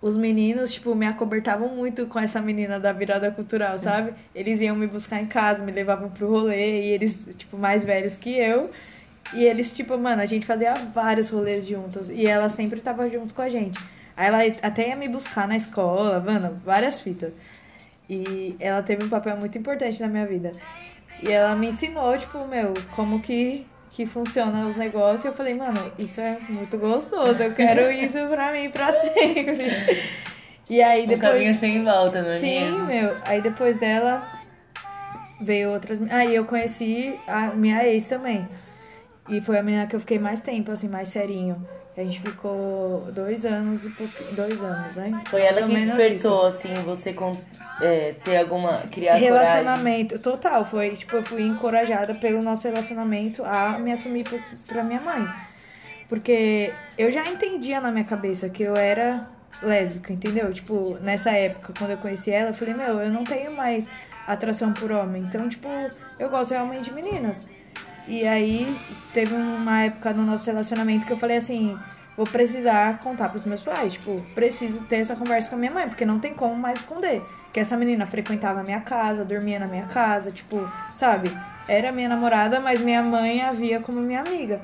os meninos, tipo, me acobertavam muito com essa menina da virada cultural, sabe? Eles iam me buscar em casa, me levavam pro rolê, e eles, tipo, mais velhos que eu. E eles, tipo, mano, a gente fazia vários rolês juntos. E ela sempre tava junto com a gente. Aí ela até ia me buscar na escola, mano, várias fitas. E ela teve um papel muito importante na minha vida. E ela me ensinou, tipo, meu, como que, que funciona os negócios. E eu falei, mano, isso é muito gostoso. Eu quero isso pra mim pra sempre. E aí Um depois. caminho sem volta, não é Sim, mesmo? meu. Aí depois dela veio outras. Aí eu conheci a minha ex também. E foi a menina que eu fiquei mais tempo, assim, mais serinho. A gente ficou dois anos e pouquinho. Dois anos, né? Foi Mais ela que despertou, assim, você com, é, ter alguma. criar coragem. Relacionamento, total. Foi, tipo, eu fui encorajada pelo nosso relacionamento a me assumir pra, pra minha mãe. Porque eu já entendia na minha cabeça que eu era lésbica, entendeu? Tipo, nessa época, quando eu conheci ela, eu falei, meu, eu não tenho mais atração por homem. Então, tipo, eu gosto realmente de meninas. E aí, teve uma época no nosso relacionamento que eu falei assim, vou precisar contar pros meus pais. Tipo, preciso ter essa conversa com a minha mãe, porque não tem como mais esconder. Que essa menina frequentava a minha casa, dormia na minha casa, tipo, sabe? Era minha namorada, mas minha mãe a via como minha amiga.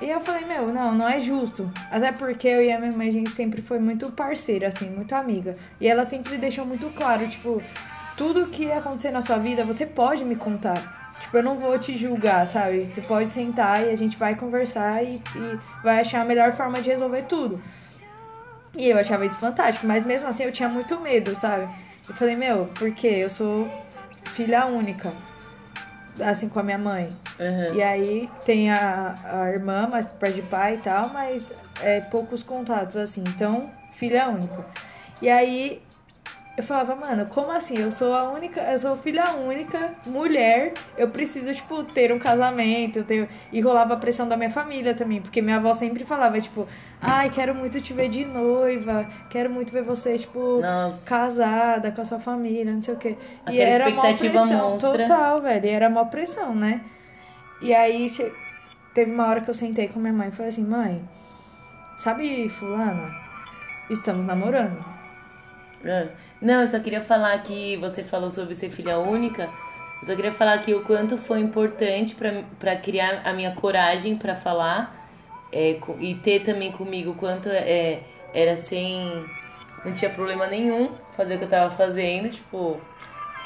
E eu falei, meu, não, não é justo. Até porque eu e a minha mãe, a gente sempre foi muito parceira, assim, muito amiga. E ela sempre deixou muito claro, tipo, tudo que acontecer na sua vida, você pode me contar. Tipo, eu não vou te julgar, sabe? Você pode sentar e a gente vai conversar e, e vai achar a melhor forma de resolver tudo. E eu achava isso fantástico, mas mesmo assim eu tinha muito medo, sabe? Eu falei, meu, porque eu sou filha única, assim, com a minha mãe. Uhum. E aí tem a, a irmã, mas parte de pai e tal, mas é poucos contatos, assim. Então, filha única. E aí eu falava, mano, como assim? Eu sou a única, eu sou filha única, mulher, eu preciso, tipo, ter um casamento, ter... e rolava a pressão da minha família também, porque minha avó sempre falava, tipo, ai, quero muito te ver de noiva, quero muito ver você, tipo, Nossa. casada com a sua família, não sei o quê. E Aquela era uma pressão monstra. total, velho, e era uma pressão, né? E aí teve uma hora que eu sentei com minha mãe e falei assim, mãe, sabe fulana? Estamos namorando. Ah. Não, eu só queria falar que você falou sobre ser filha única. Eu só queria falar que o quanto foi importante pra criar a minha coragem pra falar é, e ter também comigo quanto é, era sem. Não tinha problema nenhum fazer o que eu tava fazendo. Tipo,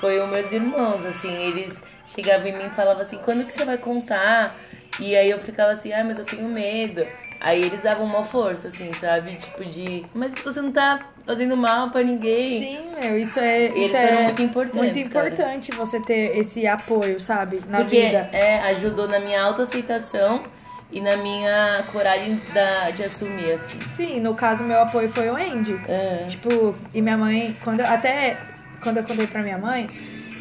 foi os meus irmãos, assim, eles chegavam em mim e falavam assim: quando que você vai contar? E aí eu ficava assim: ah, mas eu tenho medo. Aí eles davam uma força, assim, sabe? Tipo de. Mas você não tá fazendo mal pra ninguém. Sim, meu, isso é. Eles isso foram é muito importantes, Muito cara. importante você ter esse apoio, sabe? Na Porque vida. é, ajudou na minha autoaceitação e na minha coragem da, de assumir, assim. Sim, no caso, meu apoio foi o Andy. É. Tipo, e minha mãe, quando até quando eu contei pra minha mãe,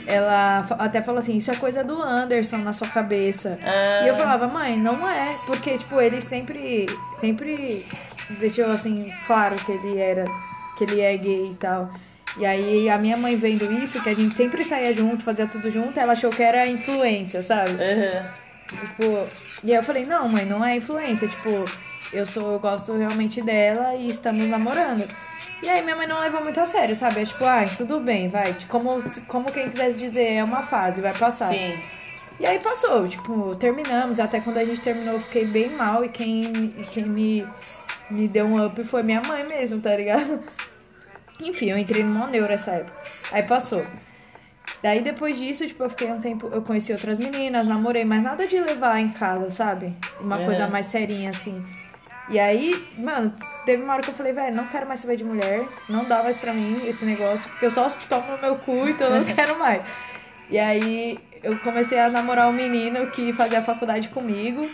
ela até falou assim: Isso é coisa do Anderson na sua cabeça. Ah. E eu falava, mãe, não é. Porque, tipo, ele sempre, sempre deixou assim, claro que ele era, que ele é gay e tal. E aí a minha mãe vendo isso, que a gente sempre saía junto, fazia tudo junto, ela achou que era influência, sabe? Aham. Tipo, e aí eu falei, não, mãe, não é influência, tipo, eu sou, eu gosto realmente dela e estamos namorando. E aí minha mãe não levou muito a sério, sabe? É tipo, ah, tudo bem, vai. Como, como quem quisesse dizer, é uma fase, vai passar. Sim. E aí passou, tipo, terminamos. Até quando a gente terminou, eu fiquei bem mal. E quem, quem me, me deu um up foi minha mãe mesmo, tá ligado? Enfim, eu entrei no neuro essa época. Aí passou. Daí depois disso, tipo, eu fiquei um tempo. Eu conheci outras meninas, namorei, mas nada de levar em casa, sabe? Uma É. coisa mais serinha, assim. E aí, mano, teve uma hora que eu falei, velho, não quero mais saber de mulher, não dá mais pra mim esse negócio, porque eu só tomo no meu cu, então eu não quero mais. E aí eu comecei a namorar um menino que fazia faculdade comigo.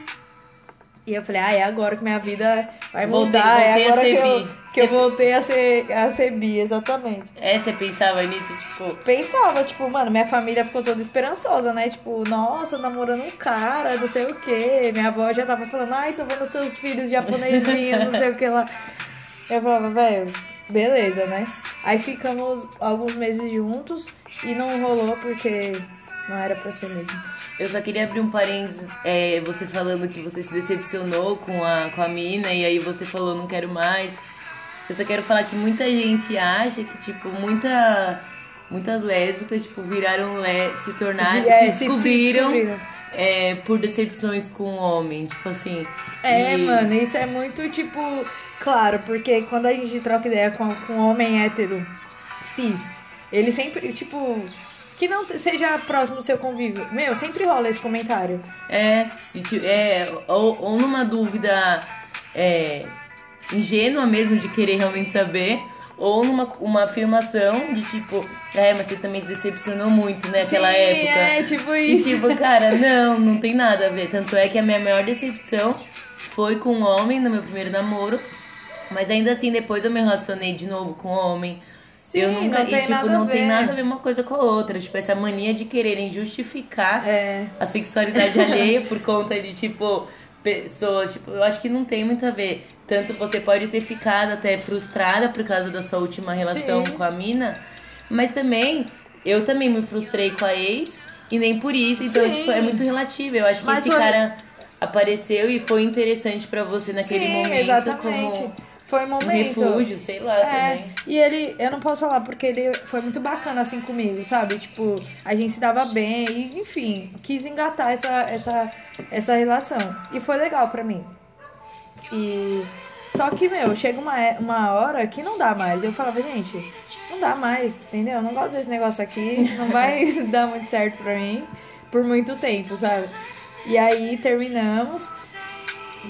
E eu falei, ah, é agora que minha vida vai Voltei- mudar, voltei é a agora que, eu, bi. que eu voltei a ser, a ser bi, exatamente. É, você pensava nisso, tipo. Pensava, tipo, mano, minha família ficou toda esperançosa, né? Tipo, nossa, namorando um cara, não sei o quê. Minha avó já tava falando, ai, tô vendo seus filhos japonesinhos, não sei o que lá. Eu falava, velho, beleza, né? Aí ficamos alguns meses juntos e não rolou porque não era pra ser mesmo. Eu só queria abrir um parênteses, é, você falando que você se decepcionou com a, com a mina e aí você falou não quero mais. Eu só quero falar que muita gente acha que, tipo, muita, muitas lésbicas, tipo, viraram, le se tornaram, É, se descobriram, descobriram. é, por decepções com o homem, tipo assim. É, E- mano, isso é muito tipo. Claro, porque quando a gente troca ideia com, com um homem hétero cis, ele sempre, tipo. Que não seja próximo do seu convívio. Meu, sempre rola esse comentário. É, e é ou, ou numa dúvida é, ingênua mesmo de querer realmente saber, ou numa uma afirmação de tipo, é, mas você também se decepcionou muito, né, naquela Sim, época. É, tipo E isso. tipo, cara, não, não tem nada a ver. Tanto é que a minha maior decepção foi com um homem no meu primeiro namoro. Mas ainda assim, depois eu me relacionei de novo com um homem. Sim, eu nunca. não e tipo, não tem nada a ver uma coisa com a outra. Tipo, essa mania de quererem justificar É. a sexualidade alheia por conta de, tipo, pessoas. Tipo, eu acho que não tem muito a ver. Tanto você pode ter ficado até frustrada por causa da sua última relação Sim. com a mina, mas também eu também me frustrei com a ex e nem por isso. Então, tipo, é muito relativo. Eu acho que Mas esse foi- cara apareceu e foi interessante pra você naquele Sim, momento exatamente. como Foi um um momento. refúgio, sei lá É, também. e ele, eu não posso falar porque ele foi muito bacana assim comigo, sabe? Tipo, a gente se dava bem e, enfim, quis engatar essa, essa, essa relação. E foi legal pra mim. E. Só que, meu, chega uma, uma hora que não dá mais. Eu falava, gente, não dá mais, entendeu? Eu não gosto desse negócio aqui, não vai dar muito certo pra mim por muito tempo, sabe? E aí terminamos.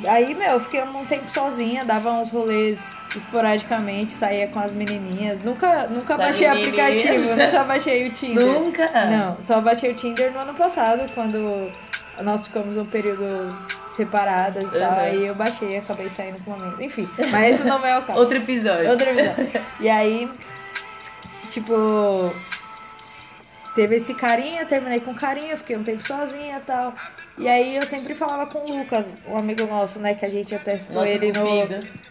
Aí, meu, eu fiquei um tempo sozinha, dava uns rolês esporadicamente, saía com as menininhas. Nunca, nunca baixei menininhas. aplicativo, nunca baixei o Tinder. Nunca? Não, só baixei o Tinder no ano passado, quando nós ficamos um período separadas e tal. Uhum. Aí eu baixei e acabei saindo com o momento. Enfim, mas esse não é o caso. Outro episódio. Outra visão. E aí, tipo, teve esse carinha, terminei com carinha, fiquei um tempo sozinha e tal. E aí eu sempre falava com o Lucas, um amigo nosso, né, que a gente até Nosso ele no,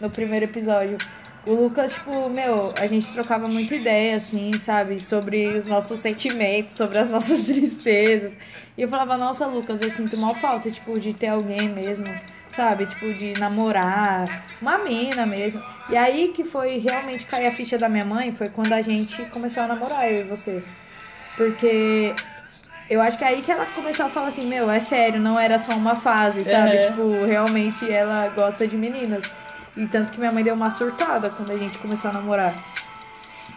no primeiro episódio. O Lucas, tipo, meu, a gente trocava muita ideia, assim, sabe? Sobre os nossos sentimentos, sobre as nossas tristezas. E eu falava, nossa, Lucas, eu sinto mal falta, tipo, de ter alguém mesmo, sabe? Tipo, de namorar, uma mina mesmo. E aí que foi realmente cair a ficha da minha mãe, foi quando a gente começou a namorar, eu e você. Porque eu acho que é aí que ela começou a falar assim, meu, é sério, não era só uma fase, sabe? Tipo, realmente ela gosta de meninas. E tanto que minha mãe deu uma surtada quando a gente começou a namorar.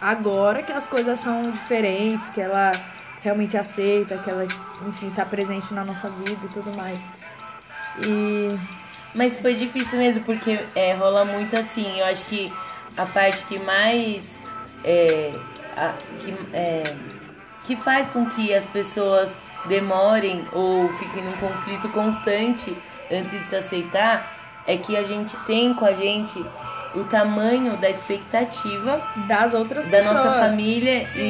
Agora que as coisas são diferentes, que ela realmente aceita, que ela, enfim, tá presente na nossa vida e tudo mais. E Mas foi difícil mesmo, porque é, rola muito assim. Eu acho que a parte que mais. É, a- que, é, que faz com que as pessoas demorem ou fiquem num conflito constante antes de se aceitar é que a gente tem com a gente o tamanho da expectativa das outras da pessoas. nossa família Sim.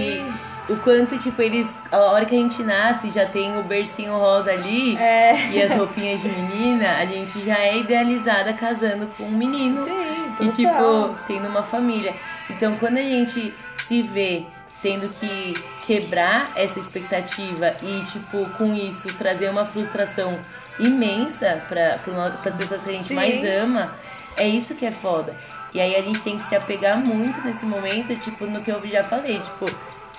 e o quanto, tipo, eles. A hora que a gente nasce já tem o bercinho rosa ali É. e as roupinhas de menina, a gente já é idealizada casando com um menino. Sim, E tipo, tendo uma família. Então quando a gente se vê tendo que quebrar essa expectativa e, tipo, com isso trazer uma frustração imensa para as pessoas que a gente Sim. mais ama, é isso que é foda. E aí a gente tem que se apegar muito nesse momento, tipo, no que eu já falei, tipo,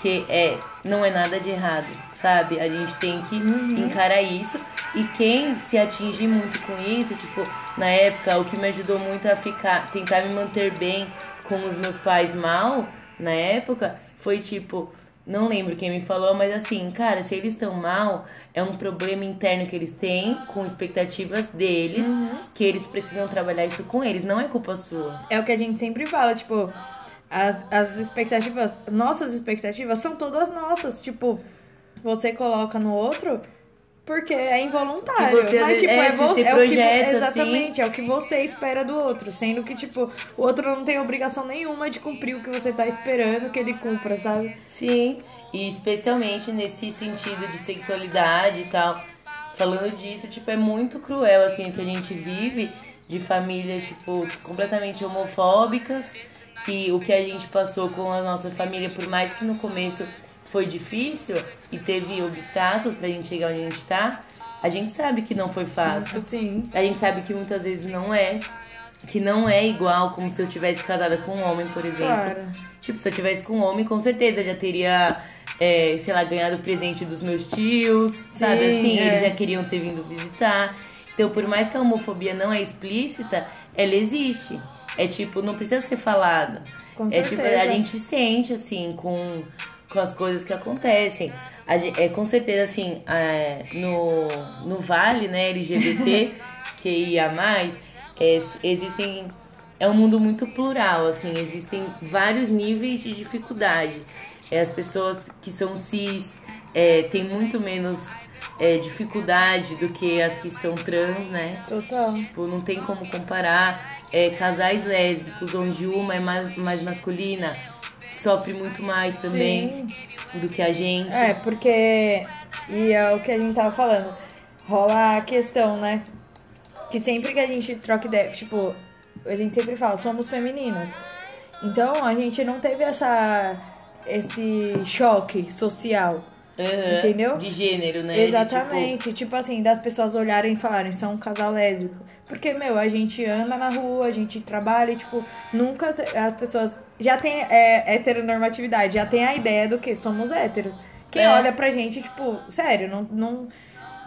que é, não é nada de errado, sabe? A gente tem que encarar isso. E quem se atingir muito com isso, tipo, na época, o que me ajudou muito a ficar, tentar me manter bem com os meus pais mal, na época, foi tipo, não lembro quem me falou, mas assim, cara, se eles estão mal, é um problema interno que eles têm com expectativas deles, que eles precisam trabalhar isso com eles, não é culpa sua. É o que a gente sempre fala, tipo, as, as expectativas, nossas expectativas são todas nossas. Tipo, você coloca no outro porque é involuntário. Que você, mas, tipo, é, é, vo- se é o que projeta, Exatamente, é o que você espera do outro. Sendo que, tipo, o outro não tem obrigação nenhuma de cumprir o que você tá esperando que ele cumpra, sabe? Sim, e especialmente nesse sentido de sexualidade e tal. Falando disso, tipo, é muito cruel, assim, o que a gente vive de famílias, tipo, completamente homofóbicas. Que o que a gente passou com a nossa família, por mais que no começo foi difícil e teve obstáculos pra gente chegar onde a gente tá, a gente sabe que não foi fácil. Assim. A gente sabe que muitas vezes não é. Que não é igual como se eu tivesse casada com um homem, por exemplo. Claro. Tipo, se eu tivesse com um homem, com certeza eu já teria, é, sei lá, ganhado o presente dos meus tios, sabe Sim, assim? é. Eles já queriam ter vindo visitar. Então, por mais que a homofobia não é explícita, ela existe. É tipo, não precisa ser falada. Com é tipo, certeza. a gente sente, assim, com, com as coisas que acontecem. É, com certeza, assim, é, no, no Vale, né, LGBT, que ia mais, é, existem. É um mundo muito plural, assim, existem vários níveis de dificuldade. É, as pessoas que são cis é, têm muito menos é, dificuldade do que as que são trans, né? Total. Tipo, não tem como comparar. É, casais lésbicos, onde uma é mais, mais masculina, sofre muito mais também do que a gente. É, porque. E é o que a gente tava falando. Rola a questão, né? Que sempre que a gente troca ideia, tipo, a gente sempre fala, somos femininas. Então a gente não teve essa. esse choque social. Aham, entendeu? De gênero, né? De, Exatamente. Tipo... assim, das pessoas olharem e falarem, são um casal lésbico. Porque, meu, a gente anda na rua, a gente trabalha e, tipo, nunca as pessoas já tem é, heteronormatividade, já tem a ideia do que somos héteros. Quem É. olha pra gente, tipo, sério, não, não.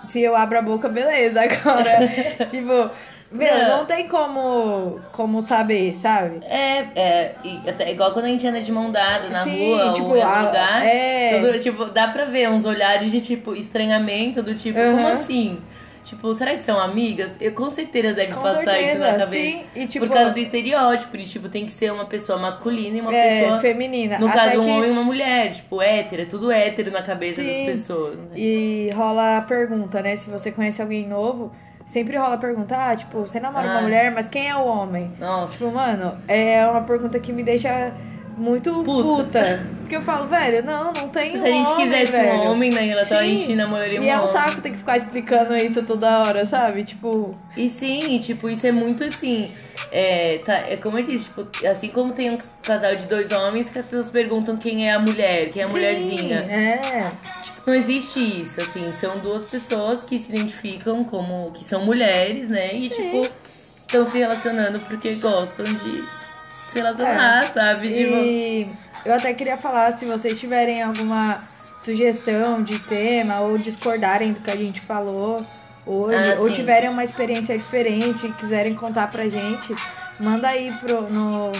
Se eu abro a boca, beleza. Agora, tipo, meu, Não. tem como, como saber, sabe? É, é, e até igual quando a gente anda de mão dada na Sim, rua tipo, ou em algum a- lugar. é. tudo, tipo, dá pra ver uns olhares de tipo estranhamento, do tipo, Aham. como assim? Tipo, será que são amigas? Eu com certeza deve Com passar isso na certeza, cabeça. sim. E, tipo, Por causa do estereótipo, de tipo, tem que ser uma pessoa masculina e uma é, pessoa. feminina. No Até caso, um que- homem e uma mulher, tipo, hétero, é tudo hétero na cabeça Sim. das pessoas. Né? E rola a pergunta, né? Se você conhece alguém novo, sempre rola a pergunta, ah, tipo, você namora Ah. uma mulher, mas quem é o homem? Nossa. Tipo, mano, é uma pergunta que me deixa muito Puta. puta. Porque eu falo, velho, não, não tem Se a gente homem, quisesse velho. um homem na relação, a Sim. gente namoraria um E é um homem. saco ter que ficar explicando isso toda hora, sabe? Tipo, E sim, e, tipo, isso é muito assim. É, tá, é como eu disse, tipo, assim como tem um casal de dois homens que as pessoas perguntam quem é a mulher, quem é a sim, mulherzinha. É. Tipo, não existe isso, assim, são duas pessoas que se identificam como que são mulheres, né? E Sim. tipo, estão se relacionando porque gostam de se relacionar, sabe? Tipo, E eu até queria falar, se vocês tiverem alguma sugestão de tema ou discordarem do que a gente falou hoje, Ah, ou tiverem uma experiência diferente e quiserem contar pra gente, manda aí pro, no,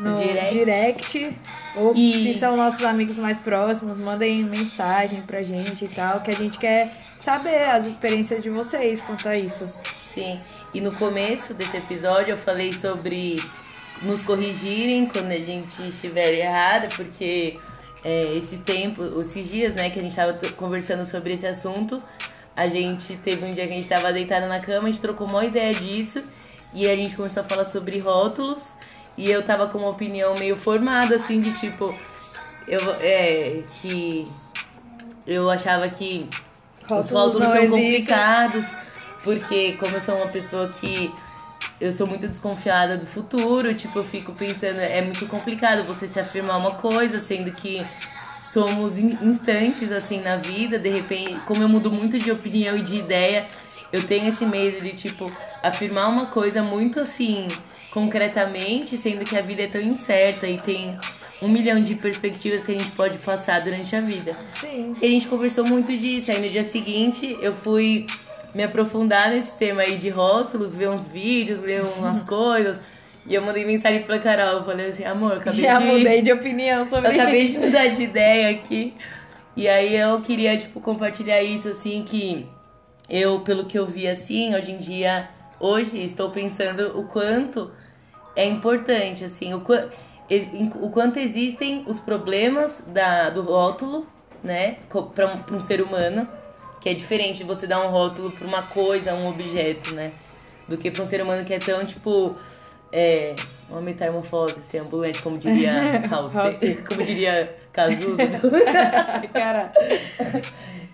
no Direct. direct. Ou E- se são nossos amigos mais próximos, mandem mensagem pra gente e tal, que a gente quer saber as experiências de vocês quanto a isso. Sim, e no começo desse episódio eu falei sobre nos corrigirem quando a gente estiver errada, porque é, esses tempos, esses dias, né, que a gente tava t- conversando sobre esse assunto, a gente teve um dia que a gente tava deitada na cama, a gente trocou uma ideia disso, e a gente começou a falar sobre rótulos, e eu tava com uma opinião meio formada, assim, de tipo, eu, é, que eu achava que os Rótulos rótulos não são existem. complicados, porque como eu sou uma pessoa que eu sou muito desconfiada do futuro, tipo, eu fico pensando, é muito complicado você se afirmar uma coisa, sendo que somos in- instantes assim na vida, de repente, como eu mudo muito de opinião e de ideia, eu tenho esse medo de tipo afirmar uma coisa muito assim concretamente, sendo que a vida é tão incerta e tem um milhão de perspectivas que a gente pode passar durante a vida. Sim. E a gente conversou muito disso. Aí no dia seguinte eu fui me aprofundar nesse tema aí de rótulos, ver uns vídeos, ler umas coisas. E eu mandei mensagem pra Carol, eu falei assim, amor, acabei Já de. mudei de opinião sobre acabei isso. de mudar de ideia aqui. E aí eu queria, tipo, compartilhar isso, assim, que eu, pelo que eu vi, assim, hoje em dia, hoje, estou pensando o quanto é importante, assim, o, o quanto existem os problemas da, do rótulo, né, para um, pra um ser humano. Que é diferente de você dar um rótulo pra uma coisa, um objeto, né? Do que pra um ser humano que é tão, tipo. É, uma metamorfose, assim, ambulante, como diria House. como diria Cazuza. Cara,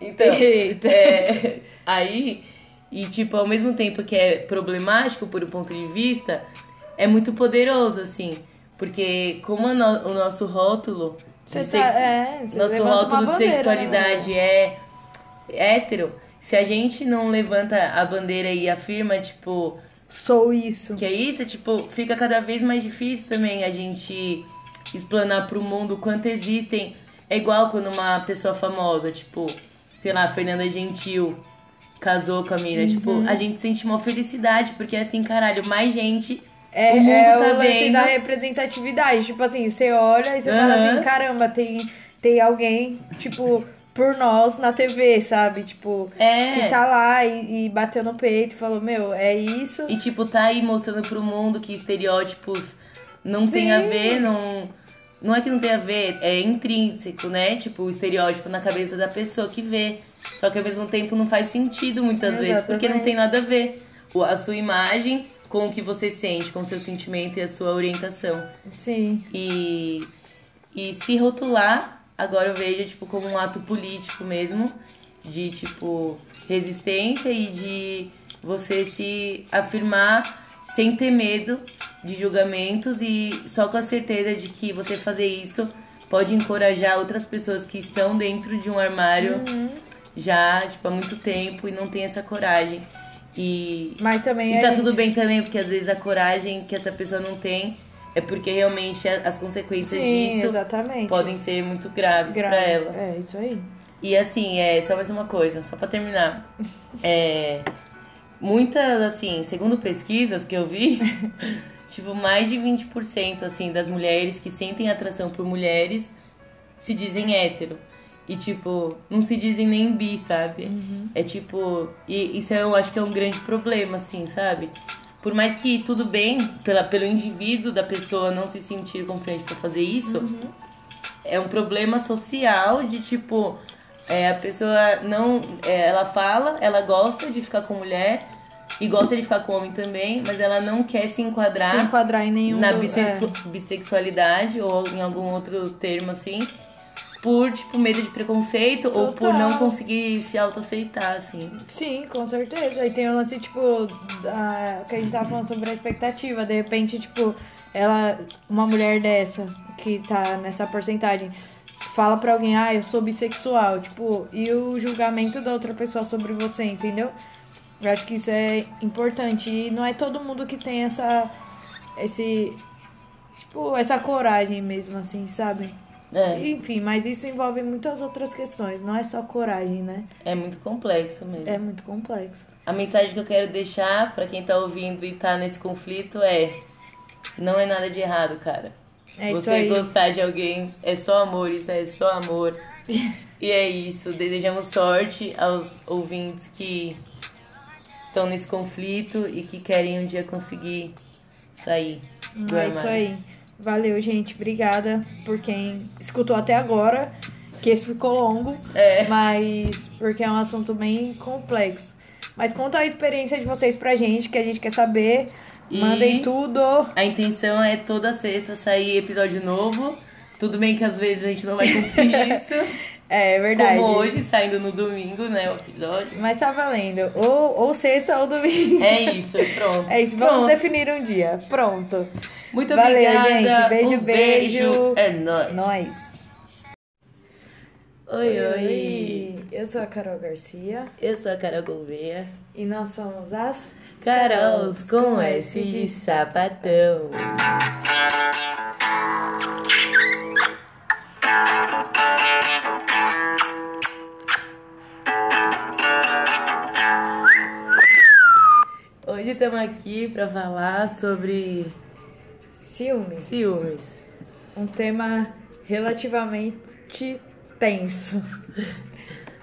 Então, Eita. é, aí, e tipo, ao mesmo tempo que é problemático por um ponto de vista, é muito poderoso, assim. Porque como no- o nosso rótulo de Você sex- tá- é, nosso rótulo de bandeira, sexualidade é hétero, se a gente não levanta a bandeira e afirma, tipo, sou isso. que é isso, tipo, fica cada vez mais difícil também a gente explanar pro mundo o quanto existem. É igual quando uma pessoa famosa, tipo, sei lá, Fernanda Gentil casou com a mina. Uhum. Tipo, a gente sente uma felicidade, porque assim, caralho, mais gente. É, o mundo é tá o vendo. da representatividade. Tipo assim, você olha e você fala Aham. assim, caramba, tem, tem alguém, tipo, por nós na TV, sabe? Tipo, É. que tá lá e, e bateu no peito e falou, meu, é isso. E, tipo, tá aí mostrando pro mundo que estereótipos não tem a Sim. ver, não. Não é que não tem a ver, é intrínseco, né? Tipo, o estereótipo na cabeça da pessoa que vê. Só que ao mesmo tempo não faz sentido muitas vezes, porque não Exatamente. tem nada a ver. A sua imagem com o que você sente, com o seu sentimento e a sua orientação. Sim. E, e se rotular, agora eu vejo, tipo, como um ato político mesmo, de, tipo, resistência e de você se afirmar sem ter medo de julgamentos e só com a certeza de que você fazer isso pode encorajar outras pessoas que estão dentro de um armário já, tipo, há muito tempo e não tem essa coragem. E Mas também e tá gente- tudo bem também, porque às vezes a coragem que essa pessoa não tem é porque realmente as consequências Sim, disso exatamente. podem ser muito graves, pra Graves. ela. É, isso aí. E assim, é só mais uma coisa, só pra terminar. É, muitas, assim, segundo pesquisas que eu vi, tipo, mais de 20% assim, das mulheres que sentem atração por mulheres se dizem hétero. E, tipo, não se dizem nem bi, sabe? É tipo. E isso eu acho que é um grande problema, assim, sabe? Por mais que tudo bem pela, pelo indivíduo da pessoa não se sentir confiante pra fazer isso, é um problema social de tipo. é, a pessoa não. é, ela fala, ela gosta de ficar com mulher e gosta de ficar com homem também, mas ela não quer se enquadrar Se enquadrar em nenhum. na do- bissexu- bissexualidade ou em algum outro termo assim, por tipo medo de preconceito ou por Total. não conseguir se autoaceitar assim. Sim, com certeza. E tem o lance, tipo, da, que a gente tava falando sobre a expectativa. De repente, tipo, ela, uma mulher dessa, que tá nessa porcentagem, fala pra alguém, ah, eu sou bissexual, tipo, e o julgamento da outra pessoa sobre você, entendeu? Eu acho que isso é importante. E não é todo mundo que tem essa. Esse. Tipo, essa coragem mesmo, assim, sabe? É, Enfim, mas isso envolve muitas outras questões, não é só coragem, né? é muito complexo mesmo. É muito complexo. A mensagem que eu quero deixar pra quem tá ouvindo e tá nesse conflito é: não é nada de errado, cara. É isso Você aí. gostar de alguém é só amor, isso é só amor. e é isso. Desejamos sorte aos ouvintes que estão nesse conflito e que querem um dia conseguir sair do É isso armário. aí. Valeu, gente. Obrigada por quem escutou até agora. Que esse ficou longo, É. mas porque é um assunto bem complexo. Mas conta a experiência de vocês pra gente, que a gente quer saber. E- Mandem tudo. A intenção é toda sexta sair episódio novo. Tudo bem que às vezes a gente não vai cumprir isso. É verdade. Como hoje, saindo no domingo, né, o episódio. Mas tá valendo. Ou, ou sexta ou domingo. É isso, pronto. É isso, vamos Pronto. definir um dia. Pronto. Muito Valeu, obrigada. gente. Beijo, um beijo. É nóis. Nós. Oi, oi. Eu sou a Carol Garcia Eu sou a Carol Gouveia. e nós somos as Carols com S de sapatão. Hoje estamos aqui para falar sobre ciúmes. ciúmes. Um tema relativamente tenso.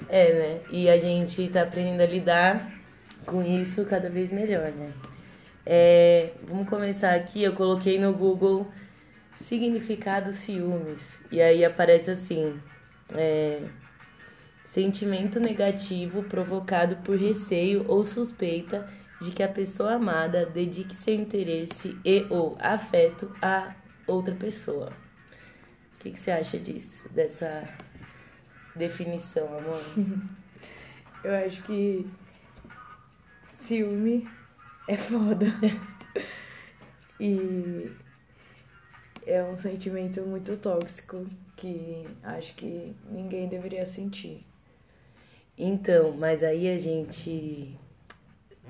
É, né? E a gente tá aprendendo a lidar com isso cada vez melhor, né? É, vamos começar aqui. Eu coloquei no Google significado ciúmes. E aí aparece assim: é, sentimento negativo provocado por receio ou suspeita de que a pessoa amada dedique seu interesse e ou afeto a outra pessoa. O que, que você acha disso, dessa definição, amor? Eu acho que ciúme é foda. e é um sentimento muito tóxico que acho que ninguém deveria sentir. Então, mas aí a gente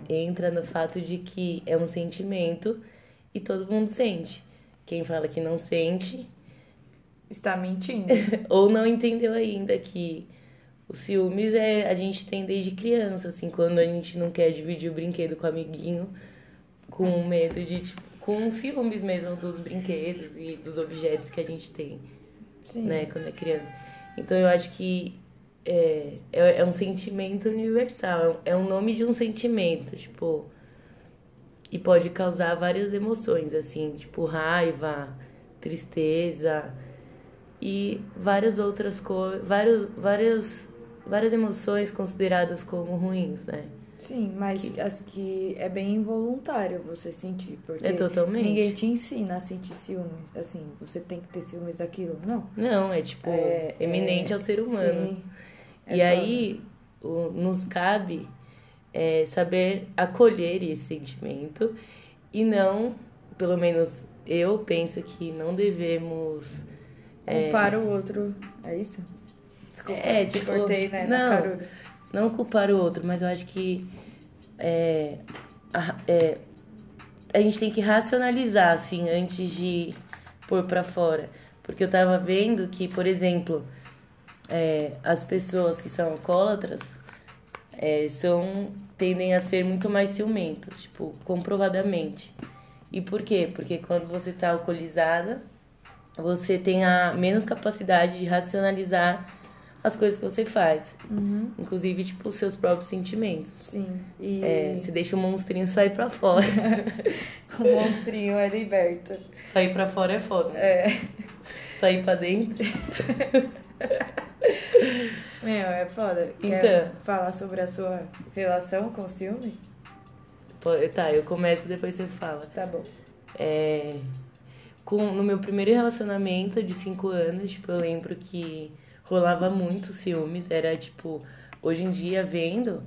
entra no fato de que é um sentimento e todo mundo sente. Quem fala que não sente está mentindo ou não entendeu ainda que o ciúmes é a gente tem desde criança, assim, quando a gente não quer dividir o brinquedo com o amiguinho, com medo de tipo, com ciúmes mesmo dos brinquedos e dos objetos que a gente tem, Sim. né, quando é criança. Então eu acho que é, é, é um sentimento universal, é um nome de um sentimento, tipo. E pode causar várias emoções, assim, tipo raiva, tristeza e várias outras coisas, vários, várias, várias emoções consideradas como ruins, né? Sim, mas que... as que é bem involuntário você sentir, porque é totalmente. ninguém te ensina a sentir ciúmes, assim, você tem que ter ciúmes daquilo, não. Não, é tipo é, eminente é, ao ser humano. Sim. É e aí o, nos cabe é, saber acolher esse sentimento e não, pelo menos eu penso que não devemos culpar é, o outro, é isso? Desculpa, é, tipo, cortei, né, não, não culpar o outro, mas eu acho que é, a, é, a gente tem que racionalizar assim antes de pôr para fora, porque eu tava vendo que, por exemplo, é, as pessoas que são alcoólatras é, são tendem a ser muito mais ciumentas, tipo, comprovadamente. E por quê? Porque quando você está alcoolizada, você tem a menos capacidade de racionalizar as coisas que você faz. Uhum. Inclusive, tipo, os seus próprios sentimentos. Sim. E... É, você deixa o monstrinho sair pra fora. o monstrinho é liberto. Sair pra fora é foda. É. Sair pra dentro. Meu, é foda. Então. Quer falar sobre a sua relação com o ciúme? Tá, eu começo depois você fala. Tá bom. É, com, no meu primeiro relacionamento de cinco anos, tipo, eu lembro que rolava muito ciúmes. Era, tipo, hoje em dia, vendo,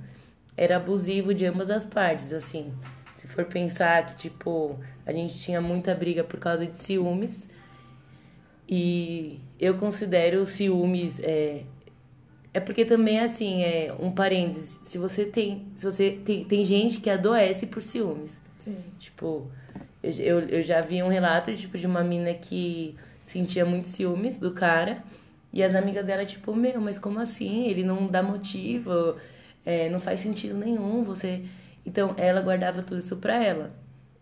era abusivo de ambas as partes, assim. Se for pensar que, tipo, a gente tinha muita briga por causa de ciúmes e eu considero ciúmes é, é porque também assim é um parênteses se você tem se você tem, tem gente que adoece por ciúmes Sim. tipo eu, eu, eu já vi um relato tipo de uma mina que sentia muito ciúmes do cara e as amigas dela tipo meu mas como assim ele não dá motivo é, não faz sentido nenhum você então ela guardava tudo isso pra ela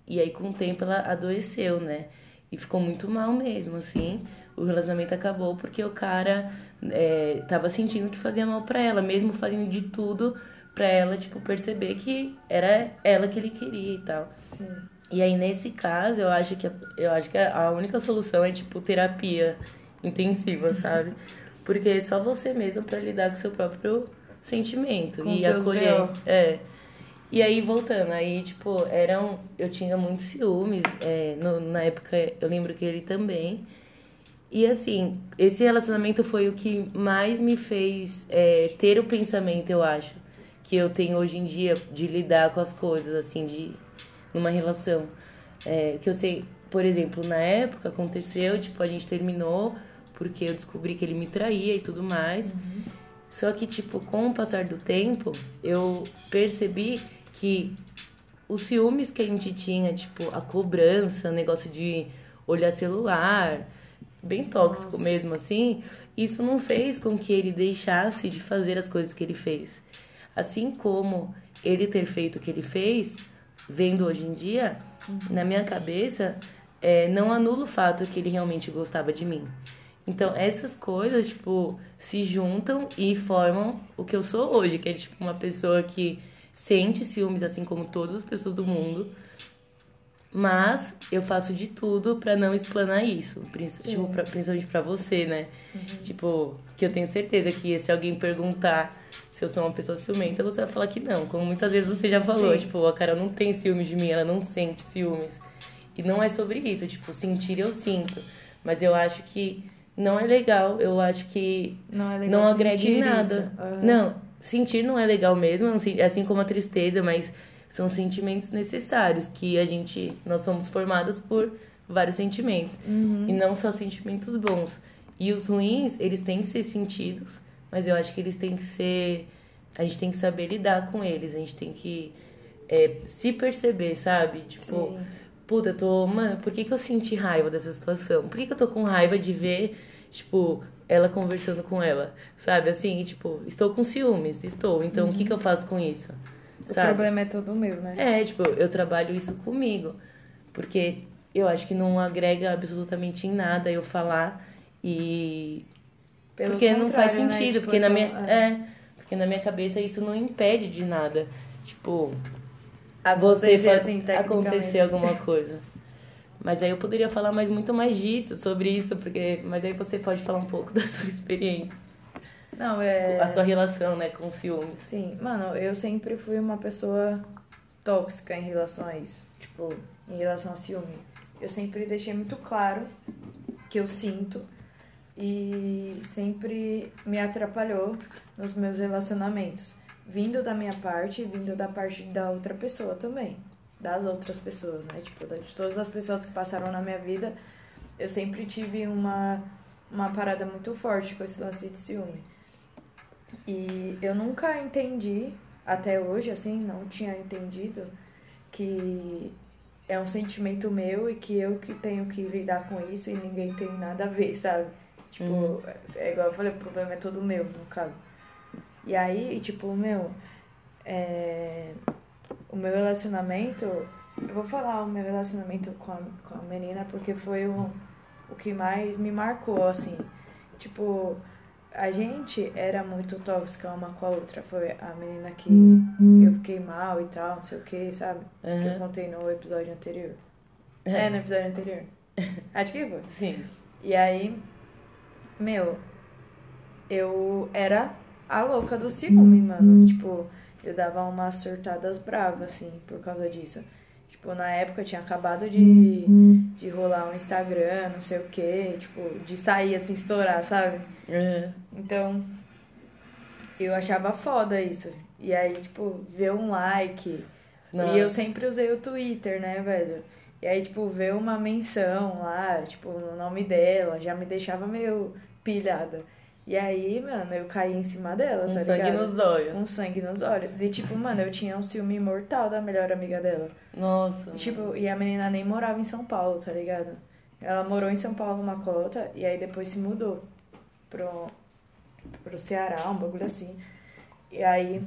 e aí com o tempo ela adoeceu né e ficou muito mal mesmo, assim. O relacionamento acabou porque o cara é, tava sentindo que fazia mal para ela, mesmo fazendo de tudo pra ela, tipo, perceber que era ela que ele queria e tal. Sim. E aí, nesse caso, eu acho que, eu acho que a única solução é, tipo, terapia intensiva, sabe? Porque é só você mesmo para lidar com seu próprio sentimento com e acolher. É. E aí, voltando, aí, tipo, eram. Eu tinha muitos ciúmes. É, no, na época, eu lembro que ele também. E assim, esse relacionamento foi o que mais me fez é, ter o pensamento, eu acho, que eu tenho hoje em dia de lidar com as coisas, assim, de numa relação. É, que eu sei, por exemplo, na época aconteceu, tipo, a gente terminou porque eu descobri que ele me traía e tudo mais. Uhum. Só que, tipo, com o passar do tempo, eu percebi que os ciúmes que a gente tinha, tipo, a cobrança, negócio de olhar celular, bem tóxico Nossa. mesmo assim, isso não fez com que ele deixasse de fazer as coisas que ele fez. Assim como ele ter feito o que ele fez, vendo hoje em dia, uhum. na minha cabeça, é, não anula o fato que ele realmente gostava de mim. Então, essas coisas, tipo, se juntam e formam o que eu sou hoje, que é, tipo, uma pessoa que sente ciúmes, assim como todas as pessoas do mundo. Mas eu faço de tudo pra não explanar isso. Tipo, pra, principalmente pra você, né? Uhum. Tipo, que eu tenho certeza que se alguém perguntar se eu sou uma pessoa ciumenta, você vai falar que não. Como muitas vezes você já falou, Sim. tipo, a cara não tem ciúmes de mim, ela não sente ciúmes. E não é sobre isso, tipo, sentir eu sinto. Mas eu acho que não é legal, eu acho que não, é não agrega em nada. Uhum. Não, sentir não é legal mesmo, assim como a tristeza, mas são sentimentos necessários que a gente nós somos formadas por vários sentimentos. Uhum. e não só sentimentos bons. E os ruins eles têm que ser sentidos mas eu acho que eles têm que ser a gente tem que saber lidar com eles. A gente tem que é, se perceber sabe? Tipo Sim. puta eu tô mano por que que eu senti raiva dessa situação? Por que que eu tô com raiva de ver tipo ela conversando com ela? Sabe assim tipo estou com ciúmes estou. Então uhum. o que que eu faço com isso o sabe? problema é todo meu, né? É, tipo, eu trabalho isso comigo. Porque eu acho que não agrega absolutamente em nada eu falar e. Pelo porque não faz né? sentido, né? porque na minha. É. é. porque na minha cabeça isso não impede de nada. Tipo. A você faz, assim, acontecer alguma coisa. Mas aí eu poderia falar mais muito mais disso, sobre isso, porque. Mas aí você pode falar um pouco da sua experiência. Não, é. A sua relação, né, com o ciúme. Sim, mano, eu sempre fui uma pessoa tóxica em relação a isso. Tipo, em relação a ciúme. Eu sempre deixei muito claro que eu sinto e sempre me atrapalhou nos meus relacionamentos. Vindo da minha parte e vindo da parte da outra pessoa também. Das outras pessoas, né? Tipo, de todas as pessoas que passaram na minha vida, eu sempre tive uma, uma parada muito forte com esse lance de ciúme. E eu nunca entendi, até hoje, assim, não tinha entendido que é um sentimento meu e que eu que tenho que lidar com isso e ninguém tem nada a ver, sabe? Tipo, uhum. é igual eu falei, o problema é todo meu, no caso. E aí, tipo, meu, é... o meu relacionamento, eu vou falar o meu relacionamento com a, com a menina porque foi o, o que mais me marcou, assim. Tipo, a gente era muito tóxica uma com a outra. Foi a menina que uhum. eu fiquei mal e tal, não sei o que, sabe? Uhum. Que eu contei no episódio anterior. É, é no episódio anterior. Acho que foi. Sim. E aí, meu, eu era a louca do ciúme, mano. Tipo, eu dava umas surtadas bravas, assim, por causa disso. Tipo, na época tinha acabado de, de rolar um Instagram, não sei o quê, tipo, de sair assim, estourar, sabe? Uhum. Então, eu achava foda isso. E aí, tipo, ver um like. Não. E eu sempre usei o Twitter, né, velho? E aí, tipo, ver uma menção lá, tipo, no nome dela, já me deixava meio pilhada. E aí, mano, eu caí em cima dela, um tá sangue ligado? nos olhos. Um sangue nos olhos. E, tipo, mano, eu tinha um ciúme mortal da melhor amiga dela. Nossa. E, tipo, e a menina nem morava em São Paulo, tá ligado? Ela morou em São Paulo uma cota e aí depois se mudou pro, pro Ceará, um bagulho assim. E aí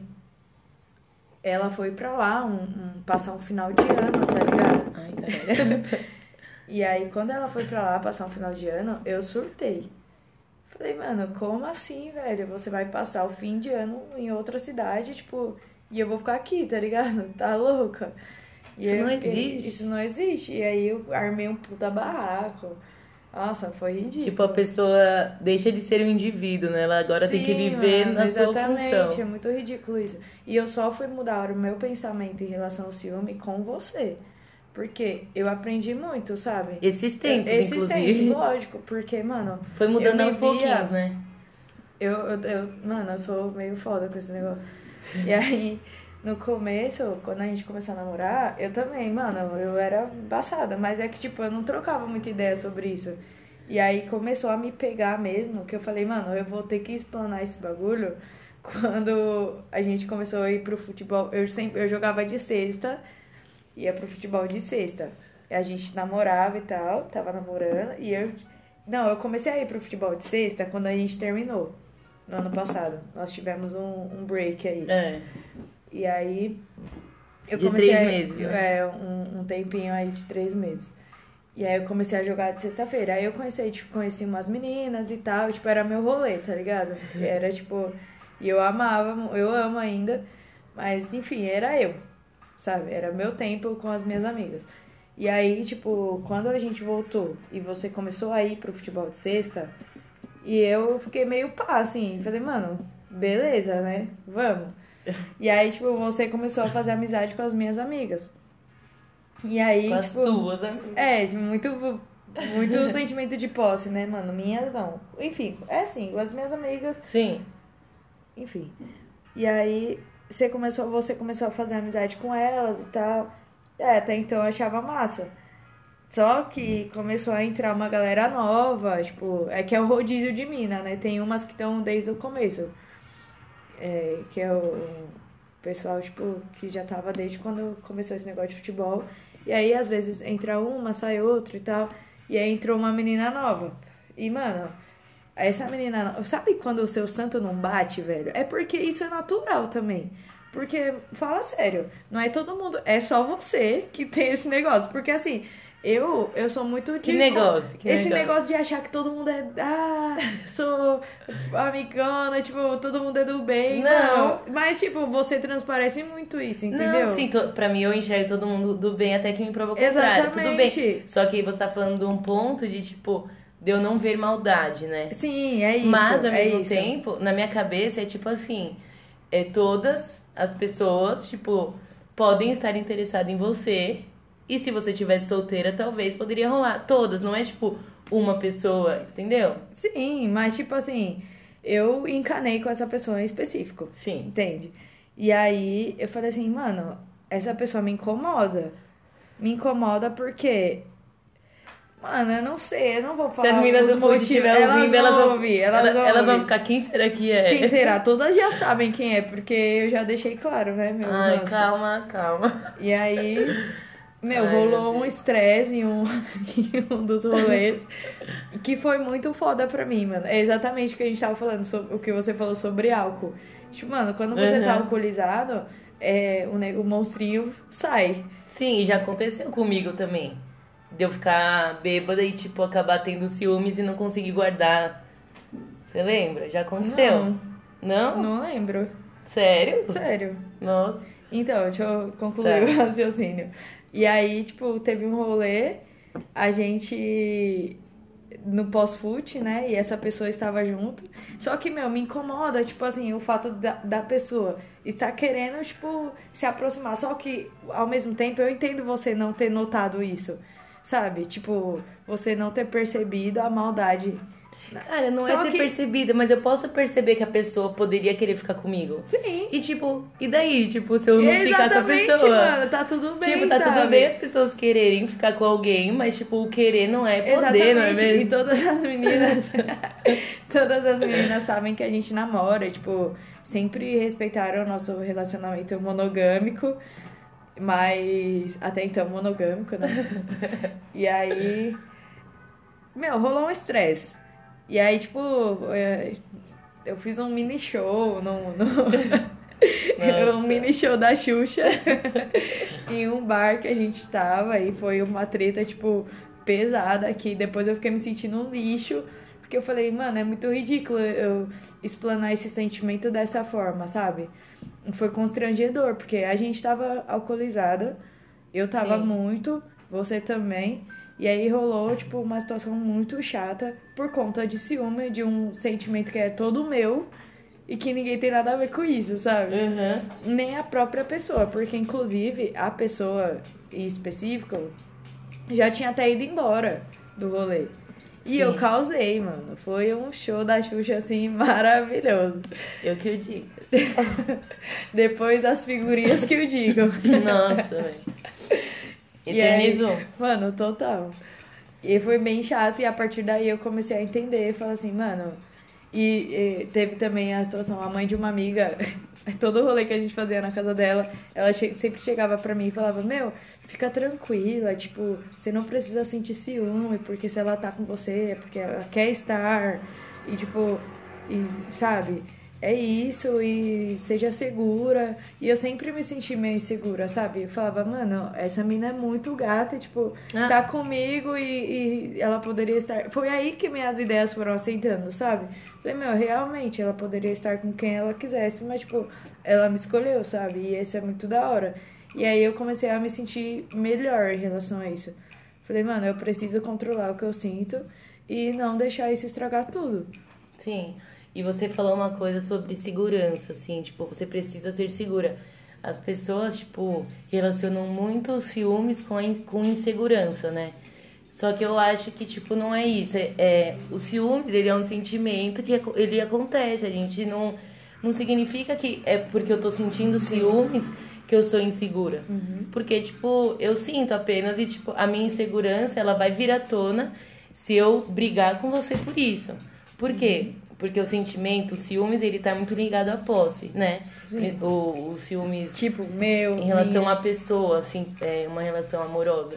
ela foi pra lá um, um passar um final de ano, tá ligado? Ai, caralho. e aí, quando ela foi pra lá passar um final de ano, eu surtei. Falei, mano, como assim, velho? Você vai passar o fim de ano em outra cidade, tipo, e eu vou ficar aqui, tá ligado? Tá louca? E isso eu, não existe. Isso não existe. E aí eu armei um puta barraco. Nossa, foi ridículo. Tipo, a pessoa deixa de ser um indivíduo, né? Ela agora Sim, tem que viver mano, na exatamente. sua função. É muito ridículo isso. E eu só fui mudar o meu pensamento em relação ao ciúme com você. Porque eu aprendi muito, sabe? Esses tempos, Esses inclusive. tempos, lógico. Porque, mano... Foi mudando aos pouquinhos, né? Eu, eu, eu, mano, eu sou meio foda com esse negócio. E aí, no começo, quando a gente começou a namorar, eu também, mano, eu era embaçada. Mas é que, tipo, eu não trocava muita ideia sobre isso. E aí começou a me pegar mesmo, que eu falei, mano, eu vou ter que explanar esse bagulho quando a gente começou a ir pro futebol. Eu sempre eu jogava de sexta ia pro futebol de sexta. A gente namorava e tal, tava namorando, e eu. Não, eu comecei a ir pro futebol de sexta quando a gente terminou, no ano passado. Nós tivemos um, um break aí. É. E aí. Eu de comecei três a, meses, né? É, um, um tempinho aí de três meses. E aí eu comecei a jogar de sexta-feira. Aí eu conheci, tipo, conheci umas meninas e tal, e, tipo, era meu rolê, tá ligado? E era tipo. E eu amava, eu amo ainda. Mas, enfim, era eu sabe? Era meu tempo com as minhas amigas. E aí, tipo, quando a gente voltou e você começou a ir pro futebol de sexta, e eu fiquei meio pá, assim, falei, mano, beleza, né? Vamos. E aí, tipo, você começou a fazer amizade com as minhas amigas. E aí, Com tipo. as suas amigas. É, tipo, muito, muito sentimento de posse, né, mano? Minhas não. Enfim, é assim, as minhas amigas, Sim. enfim. E aí você começou, você começou a fazer amizade com elas e tal. É, até então eu achava massa. Só que começou a entrar uma galera nova, tipo, é que é o rodízio de mina, né? Tem umas que estão desde o começo. É, que é o, pessoal, tipo, que já tava desde quando começou esse negócio de futebol. E aí, às vezes, entra uma, sai outra e tal. E aí entrou uma menina nova. E, mano, essa menina. Sabe quando o seu santo não bate, velho? É porque isso é natural também. Porque, fala sério, não é todo mundo. É só você que tem esse negócio. Porque assim. Eu, eu sou muito de. Que negócio? Que esse negócio? negócio de achar que todo mundo é. Ah, sou amigona, tipo, todo mundo é do bem. Não. mano. Mas, tipo, você transparece muito isso, entendeu? Não, sim, to, pra mim eu enxergo todo mundo do bem até que me prova o contrário. Tudo bem. Exatamente. Só que você tá falando de um ponto de, tipo, de eu não ver maldade, né? Sim, é isso. Mas, ao é mesmo isso. tempo, na minha cabeça é tipo assim: é, todas as pessoas, tipo, podem estar interessadas em você. E se você tivesse solteira, talvez poderia rolar. Todas, não é tipo uma pessoa, entendeu? Sim, mas tipo assim, eu encanei com essa pessoa em específico, Sim. entende? E aí eu falei assim, mano, essa pessoa me incomoda. Me incomoda porque. Mano, eu não sei, eu não vou Se falar as meninas do ouvindo, vão elas vão, ouvir, elas, elas, vão elas vão ficar, quem será que é? Quem será? Todas já sabem quem é, porque eu já deixei claro, né, meu? Ai, Nossa. calma, calma. E aí, meu, Ai, rolou meu um estresse em um, em um dos rolês que foi muito foda pra mim, mano. É exatamente o que a gente tava falando, sobre, o que você falou sobre álcool. Tipo, mano, quando você tá Uhum. alcoolizado, é, o, o monstrinho sai. Sim, e já aconteceu comigo também. De eu ficar bêbada e, tipo, acabar tendo ciúmes e não conseguir guardar. Você lembra? Já aconteceu? Não? Não lembro. Sério? Sério. Nossa. Então, deixa eu concluir Tá. o raciocínio. E aí, tipo, teve um rolê, a gente no pós-fute, né? E essa pessoa estava junto. Só que, meu, me incomoda, tipo assim, o fato da, da pessoa estar querendo, tipo, se aproximar. Só que, ao mesmo tempo, eu entendo você não ter notado isso. Sabe? Tipo, você não ter percebido a maldade. Cara, não Só é ter que- percebido, mas eu posso perceber que a pessoa poderia querer ficar comigo. Sim. E, tipo, e daí? Tipo, se eu não ficar com a Exatamente, pessoa. mano. Tá tudo bem, tipo, tá sabe? tudo bem as pessoas quererem ficar com alguém, mas, tipo, o querer não é poder, Exatamente. não é mesmo? E todas as meninas. todas as meninas sabem que a gente namora. Tipo, sempre respeitaram o nosso relacionamento monogâmico. Mas até então monogâmico, né? E aí. Meu, rolou um estresse. E aí, tipo, é, eu fiz um mini show no, no, Nossa. um mini show da Xuxa em um bar que a gente tava e foi uma treta, tipo, pesada que depois eu fiquei me sentindo um lixo. Porque eu falei, mano, é muito ridículo eu explanar esse sentimento dessa forma, sabe? Foi constrangedor, porque a gente tava alcoolizada, eu tava Sim. muito, você também. E aí rolou, tipo, uma situação muito chata por conta de ciúme, de um sentimento que é todo meu e que ninguém tem nada a ver com isso, sabe? Uhum. Nem a própria pessoa, porque inclusive a pessoa em específico já tinha até ido embora do rolê. E Sim. eu causei, mano. Foi um show da Xuxa assim maravilhoso. Eu que eu digo. Depois as figurinhas que eu digo. Nossa, velho. E aí, Eternizou. mano, total. E foi bem chato, e a partir daí eu comecei a entender, falar assim, mano. E, e teve também a situação, a mãe de uma amiga, todo rolê que a gente fazia na casa dela, ela che- sempre chegava pra mim e falava: Meu, fica tranquila, tipo, você não precisa sentir ciúme, porque se ela tá com você é porque ela quer estar, e tipo, e sabe? É isso, e seja segura. E eu sempre me senti meio insegura, sabe? Eu falava, mano, essa mina é muito gata, e, tipo, Ah. tá comigo e, e ela poderia estar. Foi aí que minhas ideias foram aceitando, sabe? Falei, meu, realmente, ela poderia estar com quem ela quisesse, mas, tipo, ela me escolheu, sabe? E isso é muito da hora. E aí eu comecei a me sentir melhor em relação a isso. Falei, mano, eu preciso controlar o que eu sinto e não deixar isso estragar tudo. Sim. E você falou uma coisa sobre segurança, assim, tipo, você precisa ser segura. As pessoas, tipo, relacionam muito os ciúmes com, a, com insegurança, né? Só que eu acho que, tipo, não é isso. É, é, o ciúmes, ele é um sentimento que ele acontece. A gente não... Não significa que é porque eu tô sentindo ciúmes que eu sou insegura. Uhum. Porque, tipo, eu sinto apenas e, tipo, a minha insegurança, ela vai vir à tona se eu brigar com você por isso. Por quê? Uhum. Porque o sentimento, o ciúmes, ele tá muito ligado à posse, né? Sim. O, o ciúmes Tipo, meu. em relação minha. à pessoa, assim, é uma relação amorosa.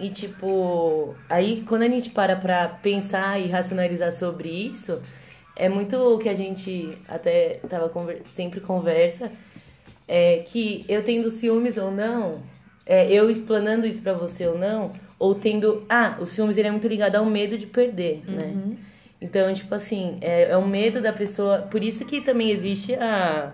E tipo, aí quando a gente para pra pensar e racionalizar sobre isso, é muito o que a gente até tava conver sempre conversa, é que eu tendo ciúmes ou não, é, eu explanando isso pra você ou não, ou tendo, ah, o ciúmes ele é muito ligado ao medo de perder, né? Então, tipo assim, é, é o medo da pessoa, por isso que também existe a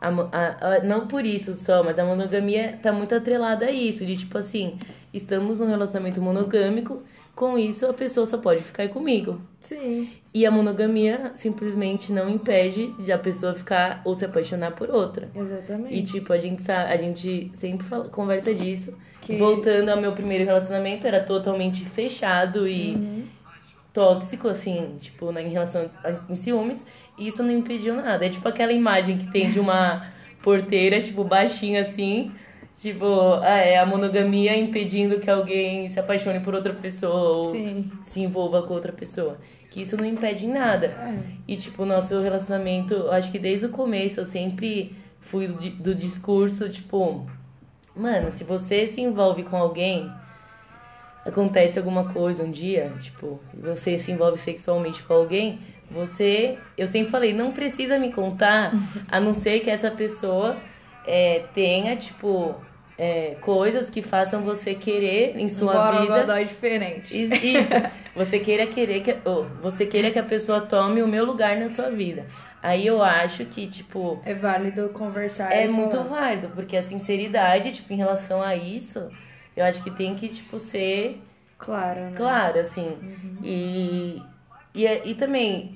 a, a- a- não por isso só, mas a monogamia tá muito atrelada a isso, de tipo assim, estamos num relacionamento monogâmico, com isso a pessoa só pode ficar comigo. Sim. E a monogamia simplesmente não impede de a pessoa ficar ou se apaixonar por outra. Exatamente. E tipo, a gente sabe, a gente sempre fala, conversa disso. Que- Voltando ao meu primeiro relacionamento, era totalmente fechado e Uhum. Tóxico, assim, tipo, na- em relação a, em ciúmes. E isso não impediu nada. É tipo aquela imagem que tem de uma porteira, tipo, baixinha assim. Tipo, ah, é a monogamia impedindo que alguém se apaixone por outra pessoa ou Sim. se envolva com outra pessoa. Que isso não impede em nada. É. E, tipo, o nosso relacionamento, eu acho que desde o começo eu sempre fui do, do discurso, tipo, mano, se você se envolve com alguém, acontece alguma coisa um dia, tipo, você se envolve sexualmente com alguém, você, eu sempre falei, não precisa me contar, a não ser que essa pessoa é, tenha, tipo, é, coisas que façam você querer em sua um vida. borogodó diferente. Isso, isso. Você queira querer que, oh, você queira que a pessoa tome o meu lugar na sua vida. Aí eu acho que, tipo, É válido conversar. é muito válido, porque a sinceridade, tipo, em relação a isso, eu acho que tem que, tipo, ser Claro, né? claro, assim. E, e, é- e também,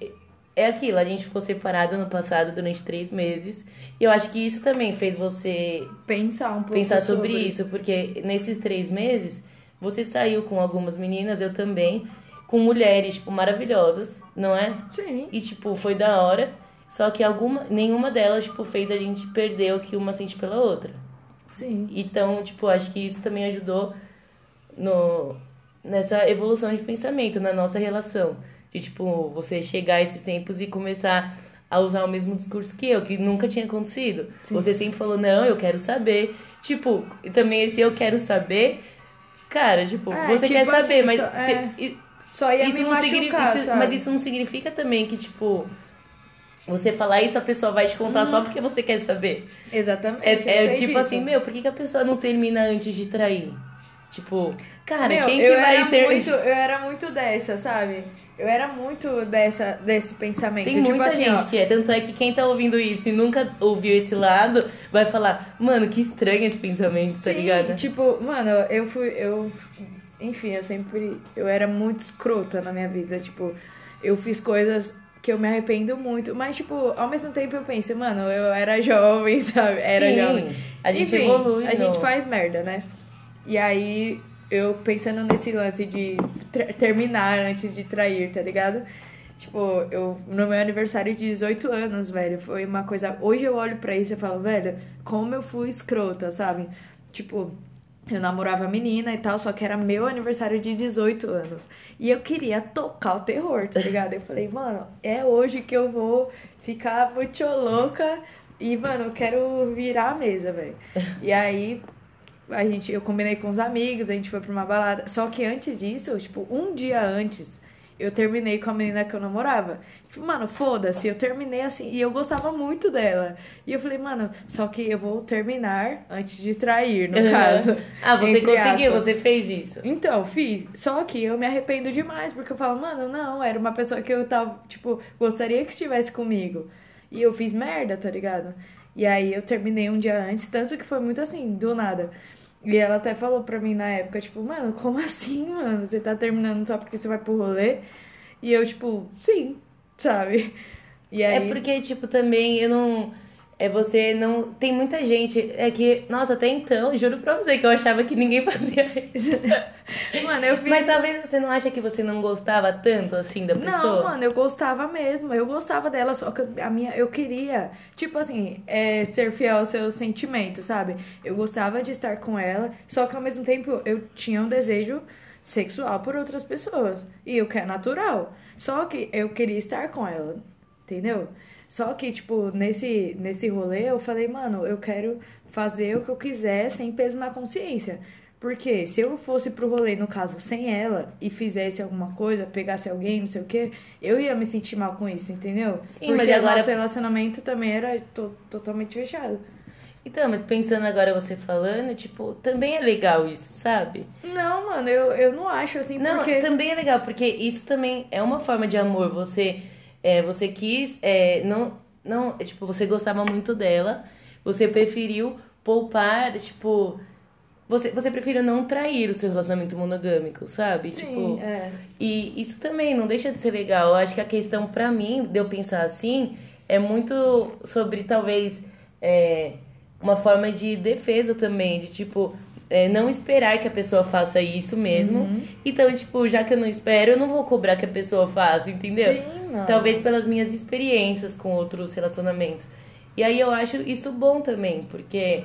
é aquilo, a gente ficou separado no passado durante três meses. E eu acho que isso também fez você Pensar um pouco pensar sobre, isso, porque nesses três meses você saiu com algumas meninas, eu também, com mulheres, tipo, maravilhosas, não é? Sim. E, tipo, foi da hora. Só que alguma, nenhuma delas, tipo, fez a gente perder o que uma sente pela outra. Sim. Então, tipo, acho que isso também ajudou no, nessa evolução de pensamento, na nossa relação. De, tipo, você chegar a esses tempos e começar a usar o mesmo discurso que eu, que nunca tinha acontecido. Você sempre falou, não, eu quero saber. Tipo, e também esse eu quero saber, cara, tipo, É, você tipo quer saber, assim, mas... só- é. e- Só ia isso me não machucar, significa, isso- mas isso não significa também que, tipo, você falar isso, a pessoa vai te contar só porque você quer saber. Exatamente. É, é tipo disso. assim, meu, por que, que a pessoa não termina antes de trair? Tipo, cara, Meu, quem que eu vai ter. Muito, eu era muito dessa, sabe? Eu era muito dessa, desse pensamento. Tem tipo muita assim, gente ó, que é. Tanto é que quem tá ouvindo isso e nunca ouviu esse lado vai falar, mano, que estranho esse pensamento, tá Sim, ligado? tipo, mano, eu fui. Eu, enfim, eu sempre. Eu era muito escrota na minha vida. Tipo, eu fiz coisas que eu me arrependo muito. Mas, tipo, ao mesmo tempo eu penso, mano, eu era jovem, sabe? Era Sim, jovem. A gente Enfim, evolui. A no- gente faz merda, né? E aí, eu pensando nesse lance de ter- terminar antes de trair, tá ligado? Tipo, eu no meu aniversário de 18 anos, velho, foi uma coisa. Hoje eu olho pra isso e falo, velho, como eu fui escrota, sabe? Tipo, eu namorava a menina e tal, só que era meu aniversário de 18 anos. E eu queria tocar o terror, tá ligado? Eu falei, mano, é hoje que eu vou ficar muito louca e, mano, eu quero virar a mesa, velho. E aí, a gente, eu combinei com os amigos, a gente foi pra uma balada. Só que antes disso, tipo, um dia antes, eu terminei com a menina que eu namorava. Tipo, mano, foda-se, eu terminei assim. E eu gostava muito dela. E eu falei, mano, só que eu vou terminar antes de trair, no caso. ah, você conseguiu, aspas. você fez isso. Então, fiz. Só que eu me arrependo demais, porque eu falo, mano, não, era uma pessoa que eu tava, tipo, gostaria que estivesse comigo. E eu fiz merda, tá ligado? E aí eu terminei um dia antes, tanto que foi muito assim, do nada. E ela até falou pra mim na época, tipo, mano, como assim, mano? Você tá terminando só porque você vai pro rolê? E eu, tipo, sim, sabe? E aí... É porque, tipo, também eu não. É você não. Tem muita gente. É que. Nossa, até então, juro pra você que eu achava que ninguém fazia isso. Mano, eu fiz. Mas talvez você não acha que você não gostava tanto assim da pessoa? Não, mano, eu gostava mesmo. Eu gostava dela, só que a minha, eu queria, tipo assim, é, ser fiel aos seus sentimentos, sabe? Eu gostava de estar com ela, só que ao mesmo tempo eu tinha um desejo sexual por outras pessoas. E o que é natural. Só que eu queria estar com ela, entendeu? Só que, tipo, nesse, nesse rolê eu falei, mano, eu quero fazer o que eu quiser sem peso na consciência. Porque se eu fosse pro rolê, no caso, sem ela, e fizesse alguma coisa, pegasse alguém, não sei o quê, eu ia me sentir mal com isso, entendeu? Sim, Porque mas agora- o nosso relacionamento também era to- totalmente fechado. Então, mas pensando agora você falando, tipo, também é legal isso, sabe? Não, mano, eu, eu não acho assim, Não, porque... também é legal, porque isso também é uma forma de amor. Você, é, você quis, é, não, não, é, tipo, você gostava muito dela, você preferiu poupar, tipo, você, você preferiu não trair o seu relacionamento monogâmico, sabe? Sim, tipo, é. e isso também não deixa de ser legal. Eu acho que a questão, pra mim, de eu pensar assim, é muito sobre talvez é, uma forma de defesa também, de tipo. É, não esperar que a pessoa faça isso mesmo. Uhum. Então, tipo, já que eu não espero, eu não vou cobrar que a pessoa faça, entendeu? Sim, mano. Talvez pelas minhas experiências com outros relacionamentos. E aí eu acho isso bom também, porque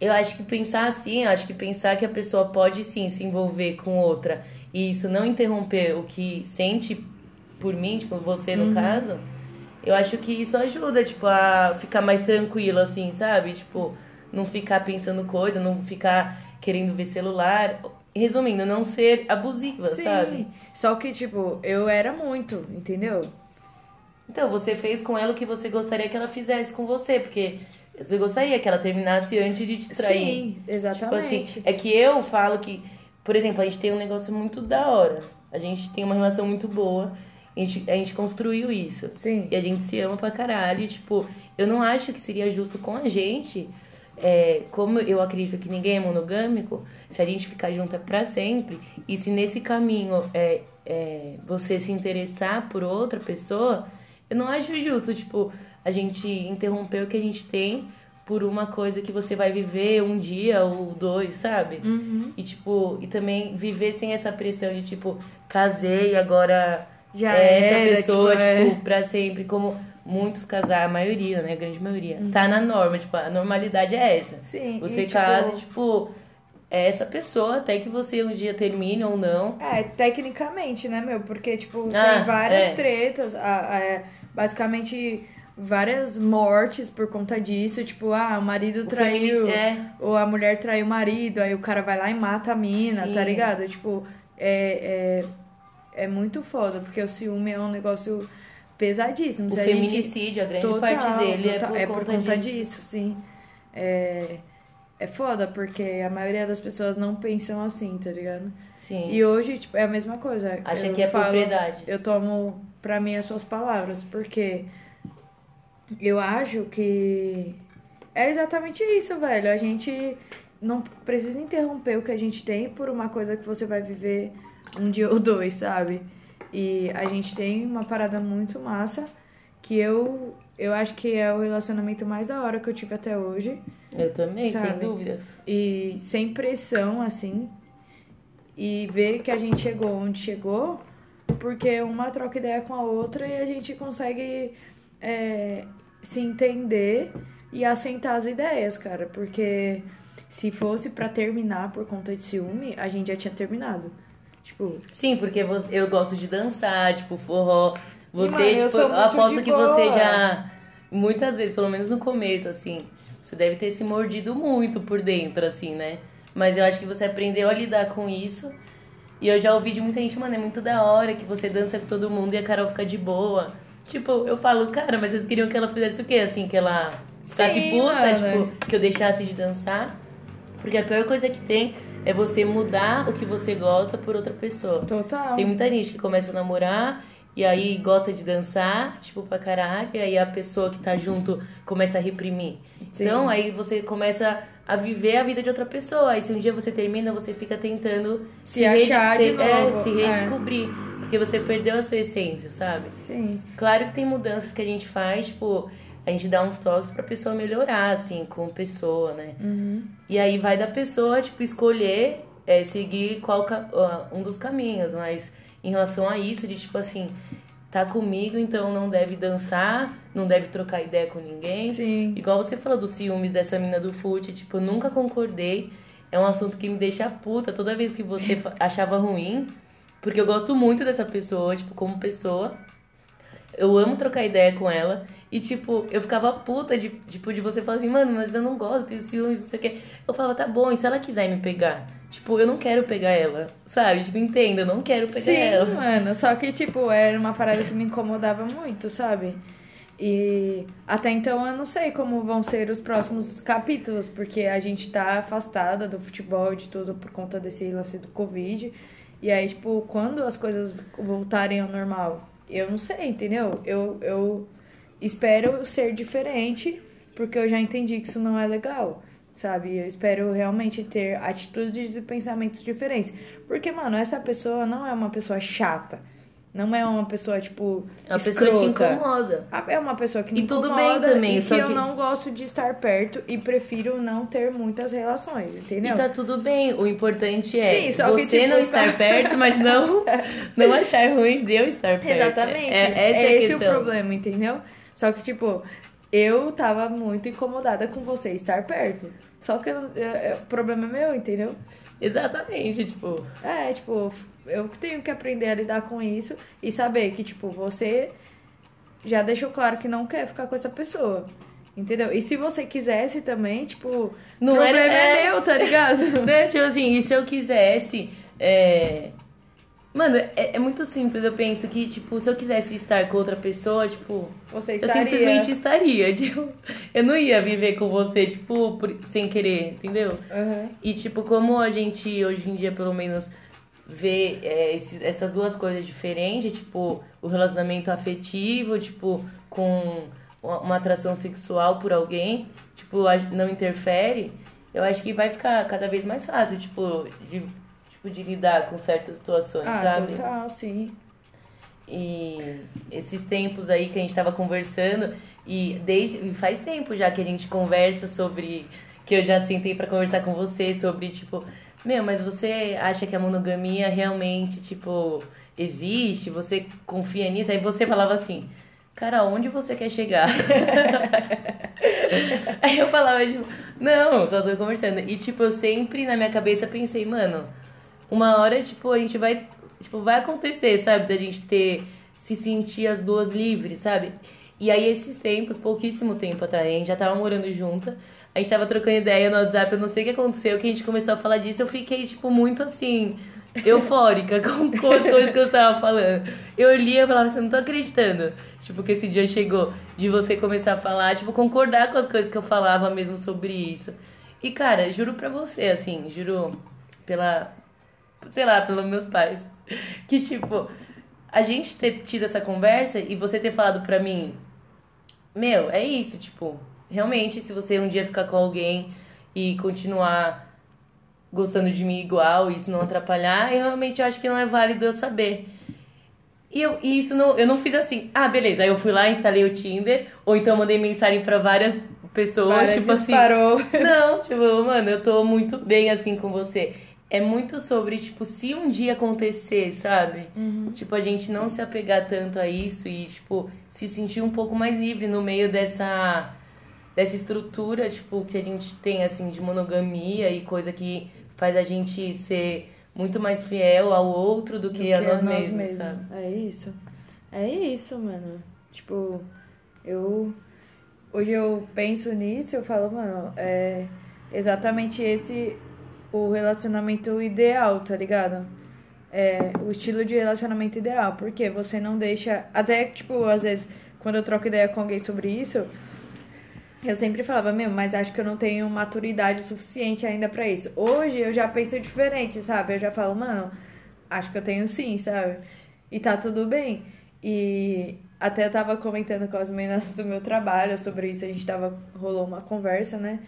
eu acho que pensar assim, eu acho que pensar que a pessoa pode sim se envolver com outra e isso não interromper o que sente por mim, tipo, você no caso, eu acho que isso ajuda, tipo, a ficar mais tranquilo, assim, sabe? Tipo, não ficar pensando coisa, não ficar querendo ver celular. Resumindo, não ser abusiva, Sim. sabe? Só que, tipo, eu era muito, entendeu? Então, você fez com ela o que você gostaria que ela fizesse com você, porque você gostaria que ela terminasse antes de te trair. Sim, Tipo exatamente. assim, é que eu falo que, por exemplo, a gente tem um negócio muito da hora. A gente tem uma relação muito boa. A gente, a gente construiu isso. Sim. E a gente se ama pra caralho. E, tipo, eu não acho que seria justo com a gente. É, como eu acredito que ninguém é monogâmico, se a gente ficar junto é pra sempre. E se nesse caminho é, é, você se interessar por outra pessoa, eu não acho justo, tipo, a gente interromper o que a gente tem por uma coisa que você vai viver um dia ou dois, sabe? Uhum. E tipo, e também viver sem essa pressão de tipo, casei agora Já é essa era, pessoa, tipo, é. tipo, pra sempre, como muitos casais, a maioria, né? A grande maioria. Uhum. Tá na norma, tipo, a normalidade é essa. Sim. Você e, tipo, casa, e, tipo, é essa pessoa, até que você um dia termine ou não. É, tecnicamente, né, meu? Porque, tipo, Ah, tem várias é. tretas, a- a- é, basicamente várias mortes por conta disso. Tipo, ah, o marido O traiu, é. ou a mulher traiu o marido, aí o cara vai lá e mata a mina, Sim. tá ligado? Tipo, é, é, é muito foda, porque o ciúme é um negócio pesadíssimo. O a gente- feminicídio, a grande Total, parte dele total, é por conta, disso. sim. É, é foda, porque a maioria das pessoas não pensam assim, tá ligado? Sim. E hoje, tipo, é a mesma coisa. Acha Eu que é falo- propriedade. Eu tomo pra mim as suas palavras, porque eu acho que é exatamente isso, velho. A gente não precisa interromper o que a gente tem por uma coisa que você vai viver um dia ou dois, sabe? E a gente tem uma parada muito massa que eu, eu acho que é o relacionamento mais da hora que eu tive até hoje. Eu também, sem Sabe? dúvidas. E sem pressão, assim. E ver que a gente chegou onde chegou, porque uma troca ideia com a outra e a gente consegue é, se entender e assentar as ideias, cara. Porque se fosse pra terminar por conta de ciúme, a gente já tinha terminado. Tipo, Sim, porque você- eu gosto de dançar, tipo, forró. Você, mano, eu tipo, sou eu muito aposto que você boa. já. Muitas vezes, pelo menos no começo, assim, você deve ter se mordido muito por dentro, assim, né? Mas eu acho que você aprendeu a lidar com isso. E eu já ouvi de muita gente, mano, é muito da hora que você dança com todo mundo e a Carol fica de boa. Tipo, eu falo, cara, mas vocês queriam que ela fizesse o quê? Assim, que ela ficasse Sim, puta, mano. tipo, que eu deixasse de dançar? Porque a pior coisa que tem é você mudar o que você gosta por outra pessoa. total. Tem muita gente que começa a namorar e aí gosta de dançar, tipo, pra caralho, e aí a pessoa que tá junto começa a reprimir. Sim. Então aí você começa a viver a vida de outra pessoa. Aí se um dia você termina, você fica tentando Se achar de se, é, novo, se é. redescobrir. Porque você perdeu a sua essência, sabe? Sim. Claro que tem mudanças que a gente faz, tipo, a gente dá uns toques pra pessoa melhorar, assim, como pessoa, né? Uhum. E aí vai da pessoa, tipo, escolher é, seguir qual um dos caminhos, mas em relação a isso, de tipo assim, tá comigo, então não deve dançar, não deve trocar ideia com ninguém. Sim. Igual você falou dos ciúmes dessa mina do fute, tipo, eu nunca concordei. É um assunto que me deixa puta toda vez que você achava ruim, porque eu gosto muito dessa pessoa, tipo, como pessoa. Eu amo trocar ideia com ela. E, tipo, eu ficava puta de, tipo, de você falar assim, mano, mas eu não gosto, tenho ciúmes, não sei o quê. Eu falava, tá bom, e se ela quiser me pegar? Tipo, eu não quero pegar ela, sabe? Tipo, entenda, eu não quero pegar Sim, ela. mano. Só que, tipo, era uma parada que me incomodava muito, sabe? E até então eu não sei como vão ser os próximos capítulos, porque a gente tá afastada do futebol de tudo por conta desse lance do Covid. E aí, tipo, quando as coisas voltarem ao normal? Eu não sei, entendeu? Eu, eu espero ser diferente, porque eu já entendi que isso não é legal, sabe? Eu espero realmente ter atitudes e pensamentos diferentes. Porque, mano, essa pessoa não é uma pessoa chata. Não é uma pessoa, tipo, A pessoa te escrota. incomoda. É uma pessoa que me E tudo incomoda bem também, e só que eu que- não gosto de estar perto e prefiro não ter muitas relações, entendeu? E tá tudo bem. O importante é Sim, só que, você tipo, não estar perto, mas não, não achar ruim de eu estar perto. Exatamente. É, essa é, a esse o problema, entendeu? Só que, tipo, eu tava muito incomodada com você estar perto. Só que eu o problema é meu, entendeu? Exatamente, tipo. É, tipo, eu tenho que aprender a lidar com isso e saber que, tipo, você já deixou claro que não quer ficar com essa pessoa. Entendeu? E se você quisesse também, tipo, Não o problema era- é, é. meu, tá ligado? Né? Tipo assim, e se eu quisesse. É... Mano, é, é muito simples. Eu penso que, tipo, se eu quisesse estar com outra pessoa, tipo, Você eu estaria. simplesmente estaria. Tipo, eu não ia viver com você, tipo, por- sem querer, entendeu? Aham. E, tipo, como a gente hoje em dia, pelo menos, vê é, esses- essas duas coisas diferentes, tipo, o relacionamento afetivo, tipo, com uma atração sexual por alguém, tipo, não interfere, eu acho que vai ficar cada vez mais fácil, tipo, de, tipo, de lidar com certas situações, Ah, sabe? total, sim. E esses tempos aí que a gente tava conversando, e desde e faz tempo já que a gente conversa sobre. Que eu já sentei pra conversar com você sobre, tipo, meu, mas você acha que a monogamia realmente, tipo, existe? Você confia nisso? Aí você falava assim, cara, onde você quer chegar? aí eu falava, tipo, não, só tô conversando. E, tipo, eu sempre na minha cabeça pensei, mano, uma hora, tipo, a gente vai. Tipo, vai acontecer, sabe? Da gente ter. Se sentir as duas livres, sabe? E aí, esses tempos, pouquíssimo tempo atrás, a gente já tava morando junta. A gente tava trocando ideia no WhatsApp, eu não sei o que aconteceu, que a gente começou a falar disso. Eu fiquei, tipo, muito assim, eufórica com, com as coisas que eu tava falando. Eu lia e falava assim, não tô acreditando. Tipo, que esse dia chegou de você começar a falar, tipo, concordar com as coisas que eu falava mesmo sobre isso. E, cara, juro pra você, assim, juro pela, sei lá, pelos meus pais. Que, tipo, a gente ter tido essa conversa e você ter falado pra mim, meu, é isso, tipo, realmente, se você um dia ficar com alguém e continuar gostando de mim igual e isso não atrapalhar, eu realmente acho que não é válido eu saber. E, eu, e isso não, eu não fiz assim, ah, beleza, aí eu fui lá, instalei o Tinder, ou então mandei mensagem pra várias pessoas, Para, tipo assim. disparou. Não, tipo, mano, eu tô muito bem assim com você. É muito sobre, tipo, se um dia acontecer, sabe? Tipo, a gente não se apegar tanto a isso e, tipo, se sentir um pouco mais livre no meio dessa, dessa estrutura, tipo, que a gente tem, assim, de monogamia e coisa que faz a gente ser muito mais fiel ao outro do que, do a nós, mesmos, sabe? É isso. É isso, mano. Tipo, eu. Hoje eu penso nisso, eu falo, mano, é exatamente esse o relacionamento ideal, tá ligado? É o estilo de relacionamento ideal. Porque você não deixa. Até, tipo, às vezes, quando eu troco ideia com alguém sobre isso, eu sempre falava, meu, mas acho que eu não tenho maturidade suficiente ainda pra isso. Hoje eu já penso diferente, sabe? Eu já falo, mano, acho que eu tenho sim, sabe? E tá tudo bem. E até eu tava comentando com as meninas do meu trabalho sobre isso, a gente tava, rolou uma conversa, né?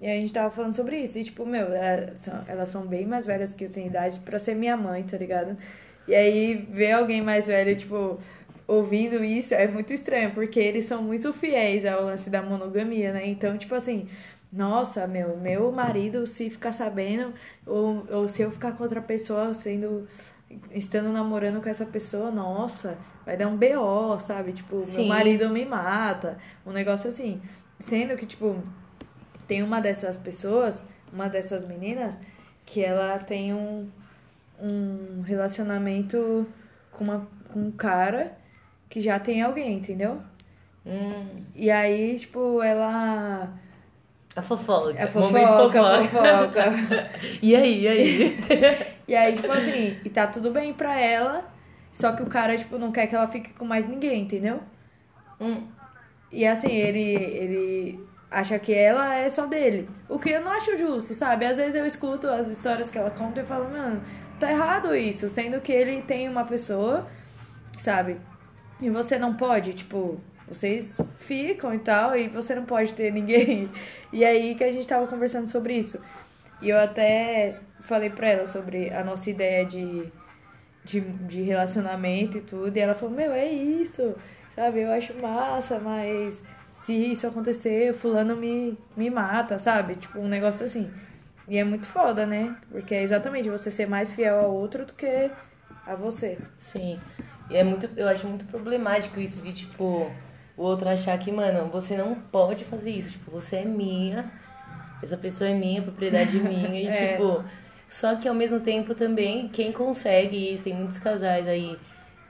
E a gente tava falando sobre isso. E, tipo, meu, é, são- elas são bem mais velhas que eu tenho idade pra ser minha mãe, tá ligado? E aí, ver alguém mais velho, tipo, ouvindo isso é muito estranho, porque eles são muito fiéis ao lance da monogamia, né? Então, tipo assim, nossa, meu, meu marido, se ficar sabendo, ou, ou se eu ficar com outra pessoa sendo. estando namorando com essa pessoa, nossa, vai dar um BO, sabe? Tipo, meu Sim. marido me mata. Um negócio assim. Sendo que, tipo, tem uma dessas pessoas, uma dessas meninas, que ela tem um, um relacionamento com, uma, com um cara que já tem alguém, entendeu? Hum, E aí, tipo, ela. a fofoca. É Momento fofoca, fofoca. fofoca. E aí, e aí? E aí, tipo assim, e tá tudo bem pra ela, só que o cara, tipo, não quer que ela fique com mais ninguém, entendeu? Hum, E assim, ele, ele acha que ela é só dele. O que eu não acho justo, sabe? Às vezes eu escuto as histórias que ela conta e falo, mano, tá errado isso. Sendo que ele tem uma pessoa, sabe? E você não pode, tipo, vocês ficam e tal, e você não pode ter ninguém. E aí que a gente tava conversando sobre isso. E eu até falei pra ela sobre a nossa ideia de, de, de relacionamento e tudo. E ela falou, meu, é isso. Sabe, eu acho massa, mas se isso acontecer, fulano me, me mata, sabe? Tipo, um negócio assim. E é muito foda, né? Porque é exatamente você ser mais fiel ao outro do que a você. sim. E é muito, eu acho muito problemático isso de, tipo, o outro achar que, mano, você não pode fazer isso. Tipo, você é minha, essa pessoa é minha, propriedade é minha. E, É. tipo, só que ao mesmo tempo também, quem consegue isso, tem muitos casais aí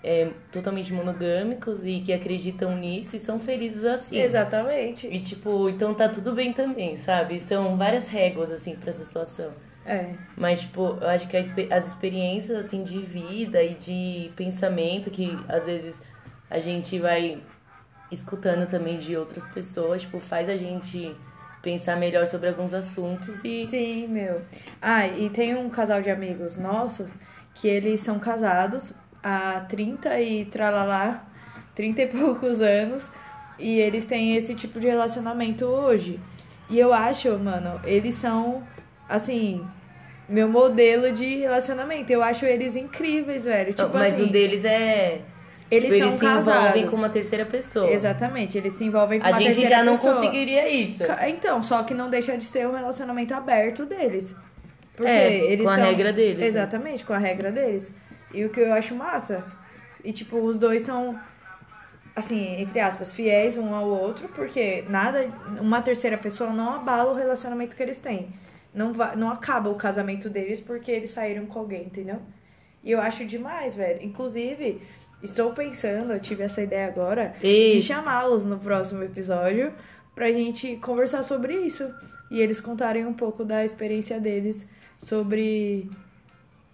é, totalmente monogâmicos e que acreditam nisso e são felizes assim. Exatamente. E, tipo, então tá tudo bem também, sabe? São várias réguas, assim, pra essa situação. É. Mas, tipo, eu acho que as experiências, assim, de vida e de pensamento que, às vezes, a gente vai escutando também de outras pessoas, tipo, faz a gente pensar melhor sobre alguns assuntos e... Sim, meu. Ah, e tem um casal de amigos nossos que eles são casados há 30 e tralalá, 30 e poucos anos, e eles têm esse tipo de relacionamento hoje. E eu acho, mano, eles são, assim, meu modelo de relacionamento. Eu acho eles incríveis, velho. Tipo Mas assim, o deles é... eles tipo, eles são se envolvem casados. com uma terceira pessoa. Exatamente, eles se envolvem com A uma gente terceira já não pessoa. conseguiria isso. Então, só que não deixa de ser um relacionamento aberto deles. Porque É, eles com a tão- regra deles, né? Exatamente, com a regra deles. E o que eu acho massa. E, tipo, os dois são, assim, entre aspas, fiéis um ao outro, porque nada, uma terceira pessoa não abala o relacionamento que eles têm. Não, va- não acaba o casamento deles porque eles saíram com alguém, entendeu? E eu acho demais, velho. Inclusive, estou pensando, eu tive essa ideia agora, Ei. de chamá-los no próximo episódio pra gente conversar sobre isso. E eles contarem um pouco da experiência deles sobre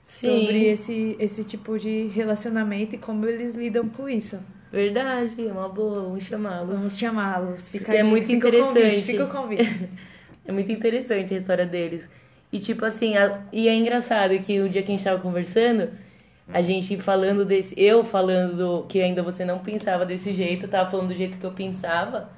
Sim. sobre esse, esse tipo de relacionamento e como eles lidam com isso. Verdade, é uma boa, vamos chamá-los. Vamos chamá-los. Fica é muito fica o convite, interessante. fica o convite. É muito interessante a história deles. E tipo assim, a- e é engraçado que o dia que a gente tava conversando, a gente falando desse. Eu falando do, que ainda você não pensava desse jeito, eu tava falando do jeito que eu pensava.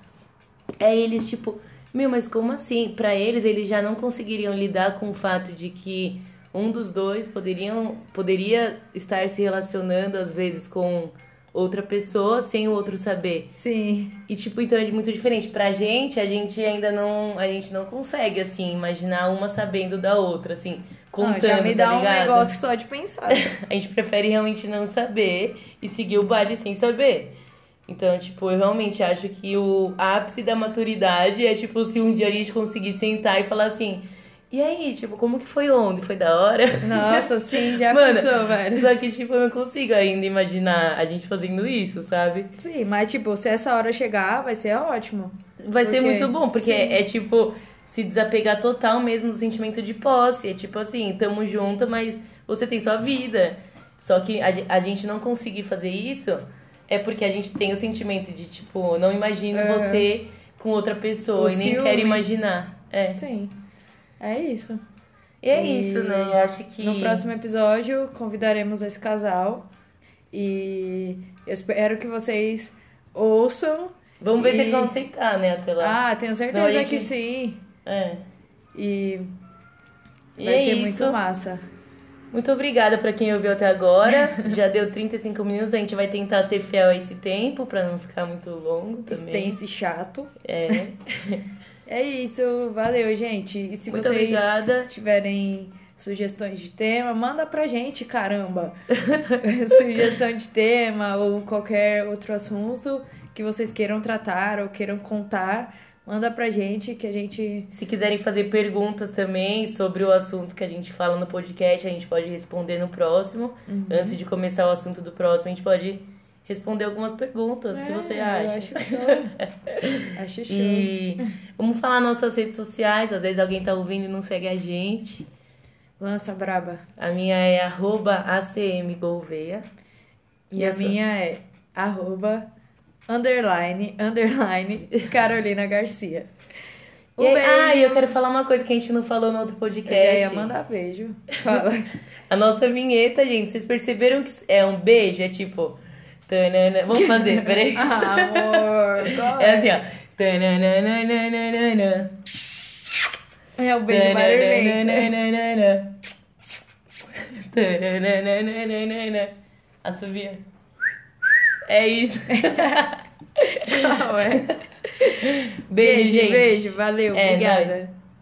É eles, tipo, meu, mas como assim? Pra eles, eles já não conseguiriam lidar com o fato de que um dos dois poderiam, poderia estar se relacionando, às vezes, com outra pessoa sem o outro saber. Sim. E, tipo, então é muito diferente. Pra gente, a gente ainda não. A gente não consegue, assim, imaginar uma sabendo da outra, assim, contando, Ah, já me dá tá um negócio só de pensar. A gente prefere realmente não saber e seguir o baile sem saber. Então, tipo, eu realmente acho que o ápice da maturidade é, tipo, se um dia a gente conseguir sentar e falar assim. E aí, tipo, como que foi ontem? Foi da hora? Nossa, sim, já Mano, pensou, velho. Só que, tipo, eu não consigo ainda imaginar a gente fazendo isso, sabe? Sim, mas tipo, se essa hora chegar, vai ser ótimo. Vai ser Porque- muito bom, porque é, é, tipo se desapegar total mesmo do sentimento de posse. É tipo assim, tamo junto, mas você tem sua vida. Só que a, a gente não conseguir fazer isso é porque a gente tem o sentimento de, tipo, não imagino É. você com outra pessoa O e nem ciúme. quero imaginar. É. Sim. É isso. E é E isso, né? Eu acho que. No próximo episódio, convidaremos esse casal. E eu espero que vocês ouçam. Vamos ver E- se eles vão aceitar, né, até lá. Ah, tenho certeza gente- que sim. É. E E vai é ser isso. muito massa. Muito obrigada pra quem ouviu até agora. Já deu 35 minutos, a gente vai tentar ser fiel a esse tempo pra não ficar muito longo também. Extenso e chato. É. É isso, valeu, gente. E se Muito vocês obrigada. tiverem sugestões de tema, manda pra gente, caramba. Sugestão de tema ou qualquer outro assunto que vocês queiram tratar ou queiram contar, manda pra gente que a gente Se quiserem fazer perguntas também sobre o assunto que a gente fala no podcast, a gente pode responder no próximo. Uhum. Antes de começar o assunto do próximo, a gente pode responder algumas perguntas. o que É, você eu acha? acho show. acho show. E vamos falar nas nossas redes sociais. Às vezes alguém tá ouvindo e não segue a gente. Lança braba. A minha é arroba acmgouveia. E, E a minha é arroba underline underline Carolina Garcia. Um E aí- beijo. ah, e eu quero falar uma coisa que a gente não falou no outro Eu podcast. já ia mandar beijo. Fala. A nossa vinheta, gente, vocês perceberam que é um beijo? É tipo. Tanana- Vamos fazer, peraí. Ah, amor. É assim, ó. Tananana. É o beijo barulhento. Assovia. É isso. Qual é? Beijo, gente. Beijo, valeu, É, obrigada.